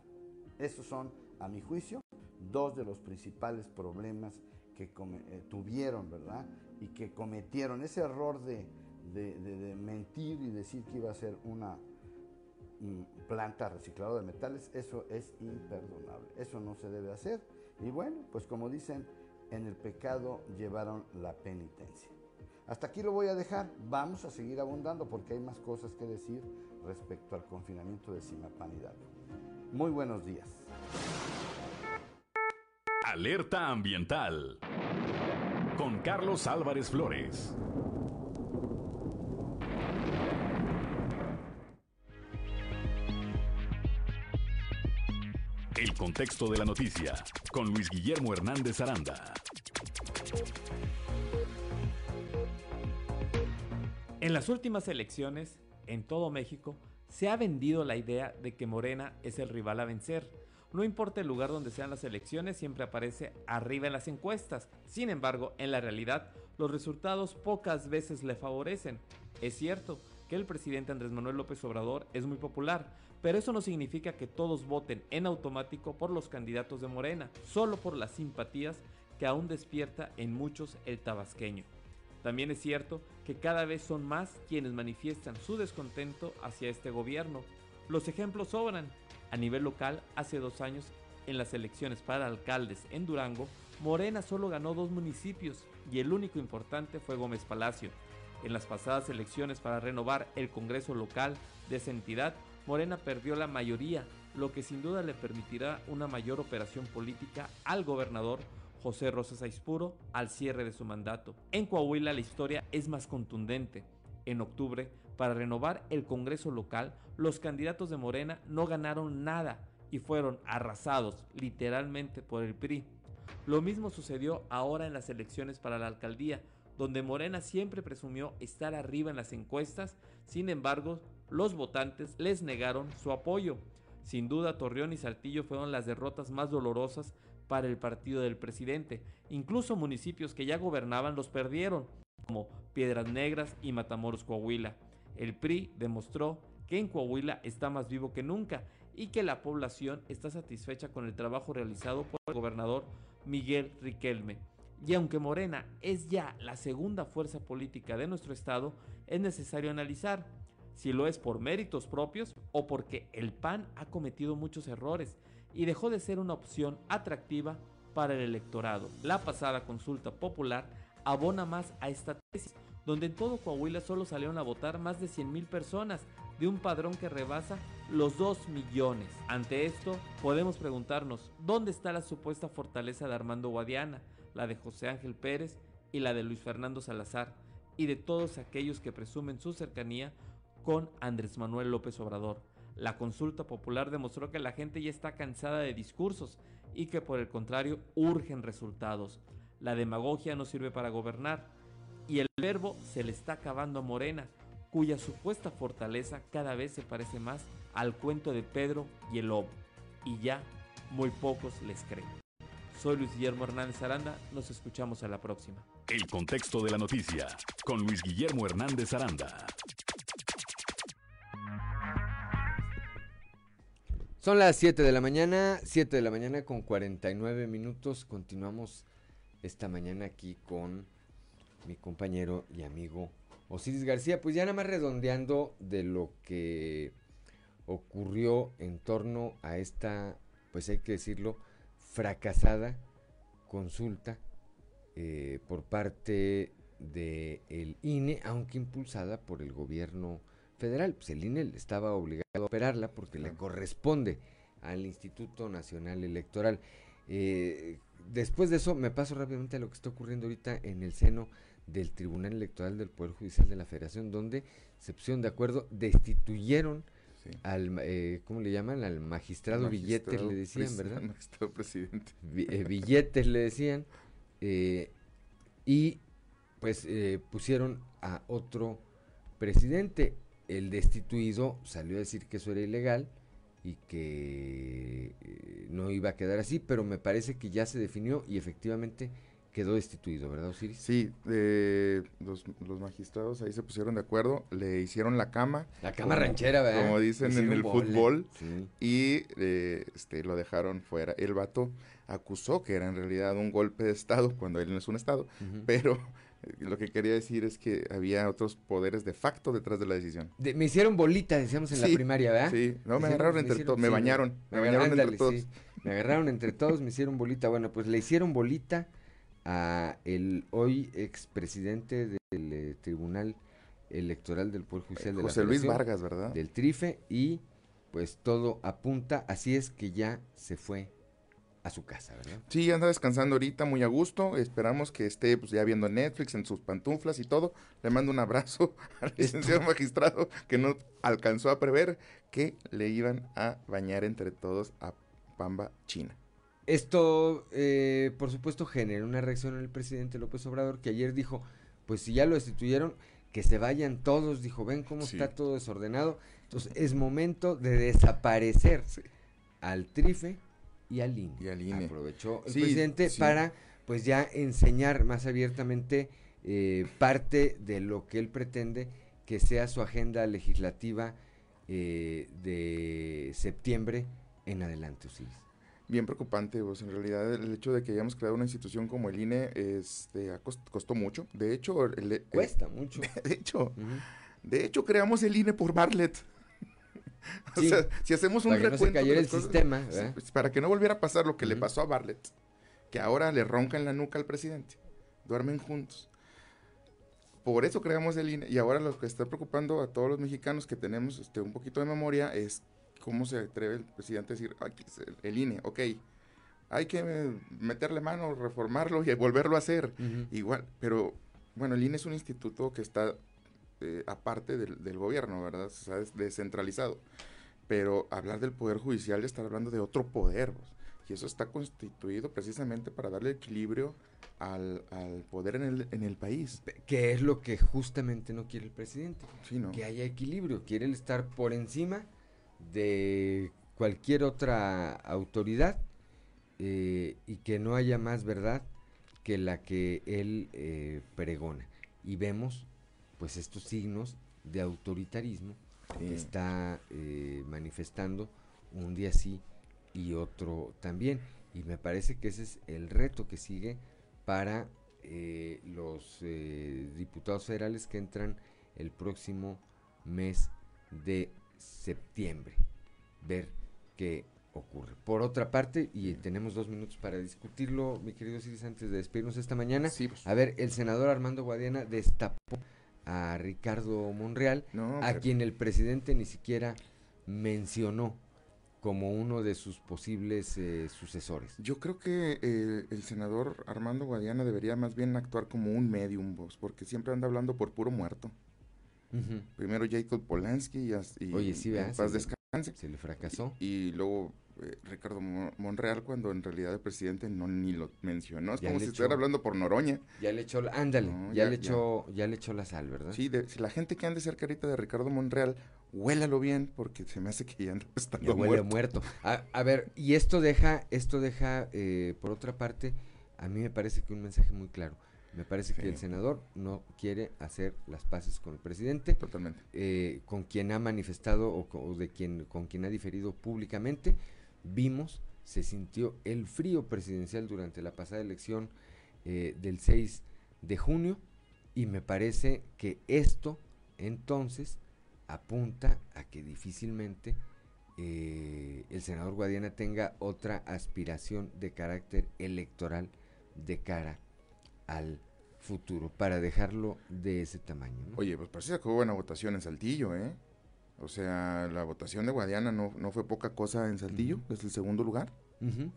Esos son, a mi juicio, dos de los principales problemas que eh, tuvieron, ¿verdad? Y que cometieron ese error de, de, mentir y decir que iba a ser una mm, planta recicladora de metales, eso es imperdonable, eso no se debe hacer. Y bueno, pues como dicen, en el pecado llevaron la penitencia. Hasta aquí lo voy a dejar, vamos a seguir abundando porque hay más cosas que decir respecto al confinamiento de Simapanidad. Muy buenos días. Alerta ambiental con Carlos Álvarez Flores. El contexto de la noticia con Luis Guillermo Hernández Aranda. En las últimas elecciones, en todo México, se ha vendido la idea de que Morena es el rival a vencer. No importa el lugar donde sean las elecciones, siempre aparece arriba en las encuestas. Sin embargo, en la realidad, los resultados pocas veces le favorecen. Es cierto que el presidente Andrés Manuel López Obrador es muy popular, pero eso no significa que todos voten en automático por los candidatos de Morena, solo por las simpatías que aún despierta en muchos el tabasqueño. También es cierto que cada vez son más quienes manifiestan su descontento hacia este gobierno. Los ejemplos sobran. A nivel local, hace dos años, en las elecciones para alcaldes en Durango, Morena solo ganó dos municipios y el único importante fue Gómez Palacio. En las pasadas elecciones para renovar el Congreso local de esa entidad, Morena perdió la mayoría, lo que sin duda le permitirá una mayor operación política al gobernador José Rosas Aispuro al cierre de su mandato. En Coahuila la historia es más contundente. En octubre, para renovar el Congreso local, los candidatos de Morena no ganaron nada y fueron arrasados literalmente por el PRI. Lo mismo sucedió ahora en las elecciones para la alcaldía, donde Morena siempre presumió estar arriba en las encuestas, sin embargo, los votantes les negaron su apoyo. Sin duda, Torreón y Saltillo fueron las derrotas más dolorosas para el partido del presidente. Incluso municipios que ya gobernaban los perdieron, como Piedras Negras y Matamoros, Coahuila. El PRI demostró que en Coahuila está más vivo que nunca y que la población está satisfecha con el trabajo realizado por el gobernador Miguel Riquelme. Y aunque Morena es ya la segunda fuerza política de nuestro estado, es necesario analizar si lo es por méritos propios o porque el PAN ha cometido muchos errores y dejó de ser una opción atractiva para el electorado. La pasada consulta popular abona más a esta tesis, donde en todo Coahuila solo salieron a votar más de 100 personas de un padrón que rebasa los 2 millones. Ante esto, podemos preguntarnos, ¿dónde está la supuesta fortaleza de Armando Guadiana, la de José Ángel Pérez y la de Luis Fernando Salazar, y de todos aquellos que presumen su cercanía con Andrés Manuel López Obrador. La consulta popular demostró que la gente ya está cansada de discursos y que por el contrario urgen resultados. La demagogia no sirve para gobernar y el verbo se le está acabando a Morena, cuya supuesta fortaleza cada vez se parece más al cuento de Pedro y el lobo, y ya muy pocos les creen. Soy Luis Guillermo Hernández Aranda, nos escuchamos a la próxima. El contexto de la noticia con Luis Guillermo Hernández Aranda. Son las 7 de la mañana, 7 de la mañana con 49 minutos. Continuamos esta mañana aquí con mi compañero y amigo Osiris García. Pues ya nada más redondeando de lo que ocurrió en torno a esta, pues hay que decirlo, fracasada consulta eh, por parte del el INE, aunque impulsada por el gobierno federal. Pues el INE estaba obligado a operarla porque le corresponde al Instituto Nacional Electoral. Eh, después de eso, me paso rápidamente a lo que está ocurriendo ahorita en el seno del Tribunal Electoral del Poder Judicial de la Federación, donde se pusieron de acuerdo, destituyeron al, eh, ¿cómo le llaman? Al magistrado, billetes le decían, ¿verdad? [laughs] Magistrado presidente. Eh, billetes le decían, y pues pusieron a otro presidente el destituido salió a decir que eso era ilegal y que eh, no iba a quedar así, pero me parece que ya se definió y efectivamente quedó destituido, ¿verdad, Osiris? Sí, eh, los, los, magistrados ahí se pusieron de acuerdo, le hicieron la cama. La cama ranchera, ¿verdad? Como dicen en el fútbol. Y eh, este, lo dejaron fuera. El vato acusó que era en realidad un golpe de Estado, cuando él no es un Estado, pero lo que quería decir es que había otros poderes de facto detrás de la decisión. me hicieron bolita, decíamos en la primaria, ¿verdad? Sí, no, me, agarraron entre todos, me bañaron, me, bañaron entre todos. Me agarraron entre todos, me hicieron bolita. Bueno, pues le hicieron bolita a el hoy expresidente del eh, Tribunal Electoral del Poder Judicial de José Luis Vargas, ¿verdad? Del Trife y pues todo apunta, así es que ya se fue a su casa, ¿verdad? Sí, anda descansando ahorita muy a gusto. Esperamos que esté pues, ya viendo Netflix en sus pantuflas y todo. Le mando un abrazo [laughs] al licenciado magistrado que no alcanzó a prever que le iban a bañar entre todos a Pamba China. Esto, eh, por supuesto, generó una reacción en el presidente López Obrador, que ayer dijo, pues si ya lo destituyeron, que se vayan todos, dijo, ven cómo está todo desordenado. Entonces es momento de desaparecer al Trife y al INE. Aprovechó el presidente para, pues ya enseñar más abiertamente eh, parte de lo que él pretende que sea su agenda legislativa eh, de septiembre en adelante, Osiris bien preocupante, vos. En realidad, el hecho de que hayamos creado una institución como el INE este, costó mucho. De hecho, cuesta mucho. [laughs] De hecho, de hecho, creamos el INE por Bartlett. [laughs] o sea, si hacemos un recuento. el sistema. Pues, para que no volviera a pasar lo que le pasó a Bartlett, que ahora le ronca en la nuca al presidente. Duermen juntos. Por eso creamos el INE. Y ahora lo que está preocupando a todos los mexicanos que tenemos este, un poquito de memoria es ¿Cómo se atreve el presidente a decir, el, INE, ok, hay que meterle mano, reformarlo y volverlo a hacer? Igual, pero bueno, el INE es un instituto que está eh, aparte del, gobierno, ¿verdad? O sea, es descentralizado. Pero hablar del Poder Judicial es estar hablando de otro poder. Y eso está constituido precisamente para darle equilibrio al, poder en el, en el país. Que es lo que justamente no quiere el presidente. Que haya equilibrio. Quiere el estar por encima de cualquier otra autoridad eh, y que no haya más verdad que la que él eh, pregona. Y vemos pues estos signos de autoritarismo que está eh, manifestando un día sí y otro también. Y me parece que ese es el reto que sigue para los diputados federales que entran el próximo mes de septiembre, ver qué ocurre. Por otra parte, y tenemos dos minutos para discutirlo, mi querido Ciris, antes de despedirnos esta mañana, pues. a ver, el senador Armando Guadiana destapó a Ricardo Monreal, a quien el presidente ni siquiera mencionó como uno de sus posibles eh, sucesores. Yo creo que eh, el senador Armando Guadiana debería más bien actuar como un medium, vos, porque siempre anda hablando por puro muerto. Primero Jacob Polanski y, y Oye, sí, paz descanse. Se le fracasó. Y, luego eh, Ricardo Monreal cuando en realidad el presidente no ni lo mencionó. Es como si estuviera hablando por Noroña. Ya le echó, ándale, ya, le echó, ya. le echó la sal, ¿verdad? Sí, si la gente que ande cerca ahorita de Ricardo Monreal, huélalo bien porque se me hace que ya anda estando huele muerto. A, ver, y esto deja, esto deja, eh, por otra parte, a mí me parece que un mensaje muy claro me parece que el senador no quiere hacer las paces con el presidente. Totalmente. Eh, con quien ha manifestado o, de quien, con quien ha diferido públicamente. Vimos, se sintió el frío presidencial durante la pasada elección eh, del 6 de junio y me parece que esto entonces apunta a que difícilmente eh, el senador Guadiana tenga otra aspiración de carácter electoral de cara al futuro para dejarlo de ese tamaño. Oye, pues parece que hubo buena votación en Saltillo, ¿eh? O sea, la votación de Guadiana no, no fue poca cosa en Saltillo, es el segundo lugar.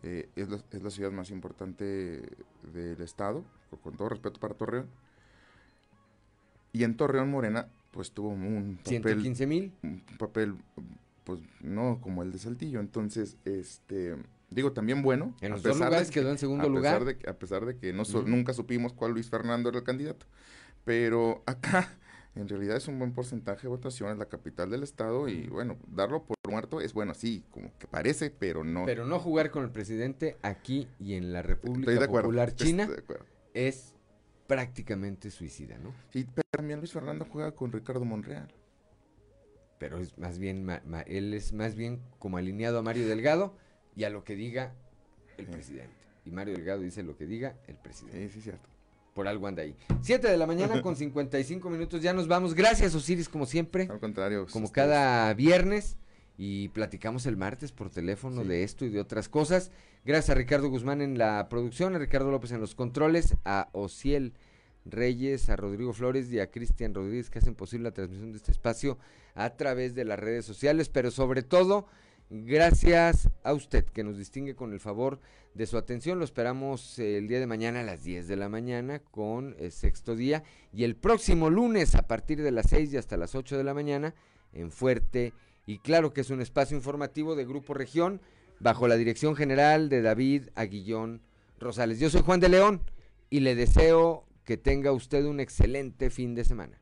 Eh, es, la, es, la, ciudad más importante del estado, con todo respeto para Torreón. Y en Torreón Morena, pues tuvo un papel... 115 mil. Un papel, pues no como el de Saltillo. Entonces, este digo, también bueno. En los dos lugares quedó en segundo lugar. a pesar de que no nunca supimos cuál Luis Fernando era el candidato. Pero acá En realidad es un buen porcentaje de votación en la capital del estado y bueno, darlo por muerto es bueno, sí, como que parece, pero no. Pero no jugar con el presidente aquí y en la República Popular China es prácticamente suicida, ¿no? Sí, pero también Luis Fernando juega con Ricardo Monreal. Pero es más bien, él es más bien como alineado a Mario Delgado y a lo que diga el presidente. Y Mario Delgado dice lo que diga el presidente. Sí, sí, cierto. Por algo anda ahí. Siete de la mañana [laughs] con 55 minutos, ya nos vamos. Gracias, Osiris, como siempre. Al contrario. Como cada viernes. Y platicamos el martes por teléfono de esto y de otras cosas. Gracias a Ricardo Guzmán en la producción, a Ricardo López en los controles, a Ociel Reyes, a Rodrigo Flores y a Cristian Rodríguez que hacen posible la transmisión de este espacio a través de las redes sociales, pero sobre todo gracias a usted que nos distingue con el favor de su atención. Lo esperamos el día de mañana a las 10 de la mañana con el sexto día y el próximo lunes a partir de las 6 y hasta las 8 de la mañana en Fuerte y claro que es un espacio informativo de Grupo Región bajo la dirección general de David Aguillón Rosales. Yo soy Juan de León y le deseo que tenga usted un excelente fin de semana.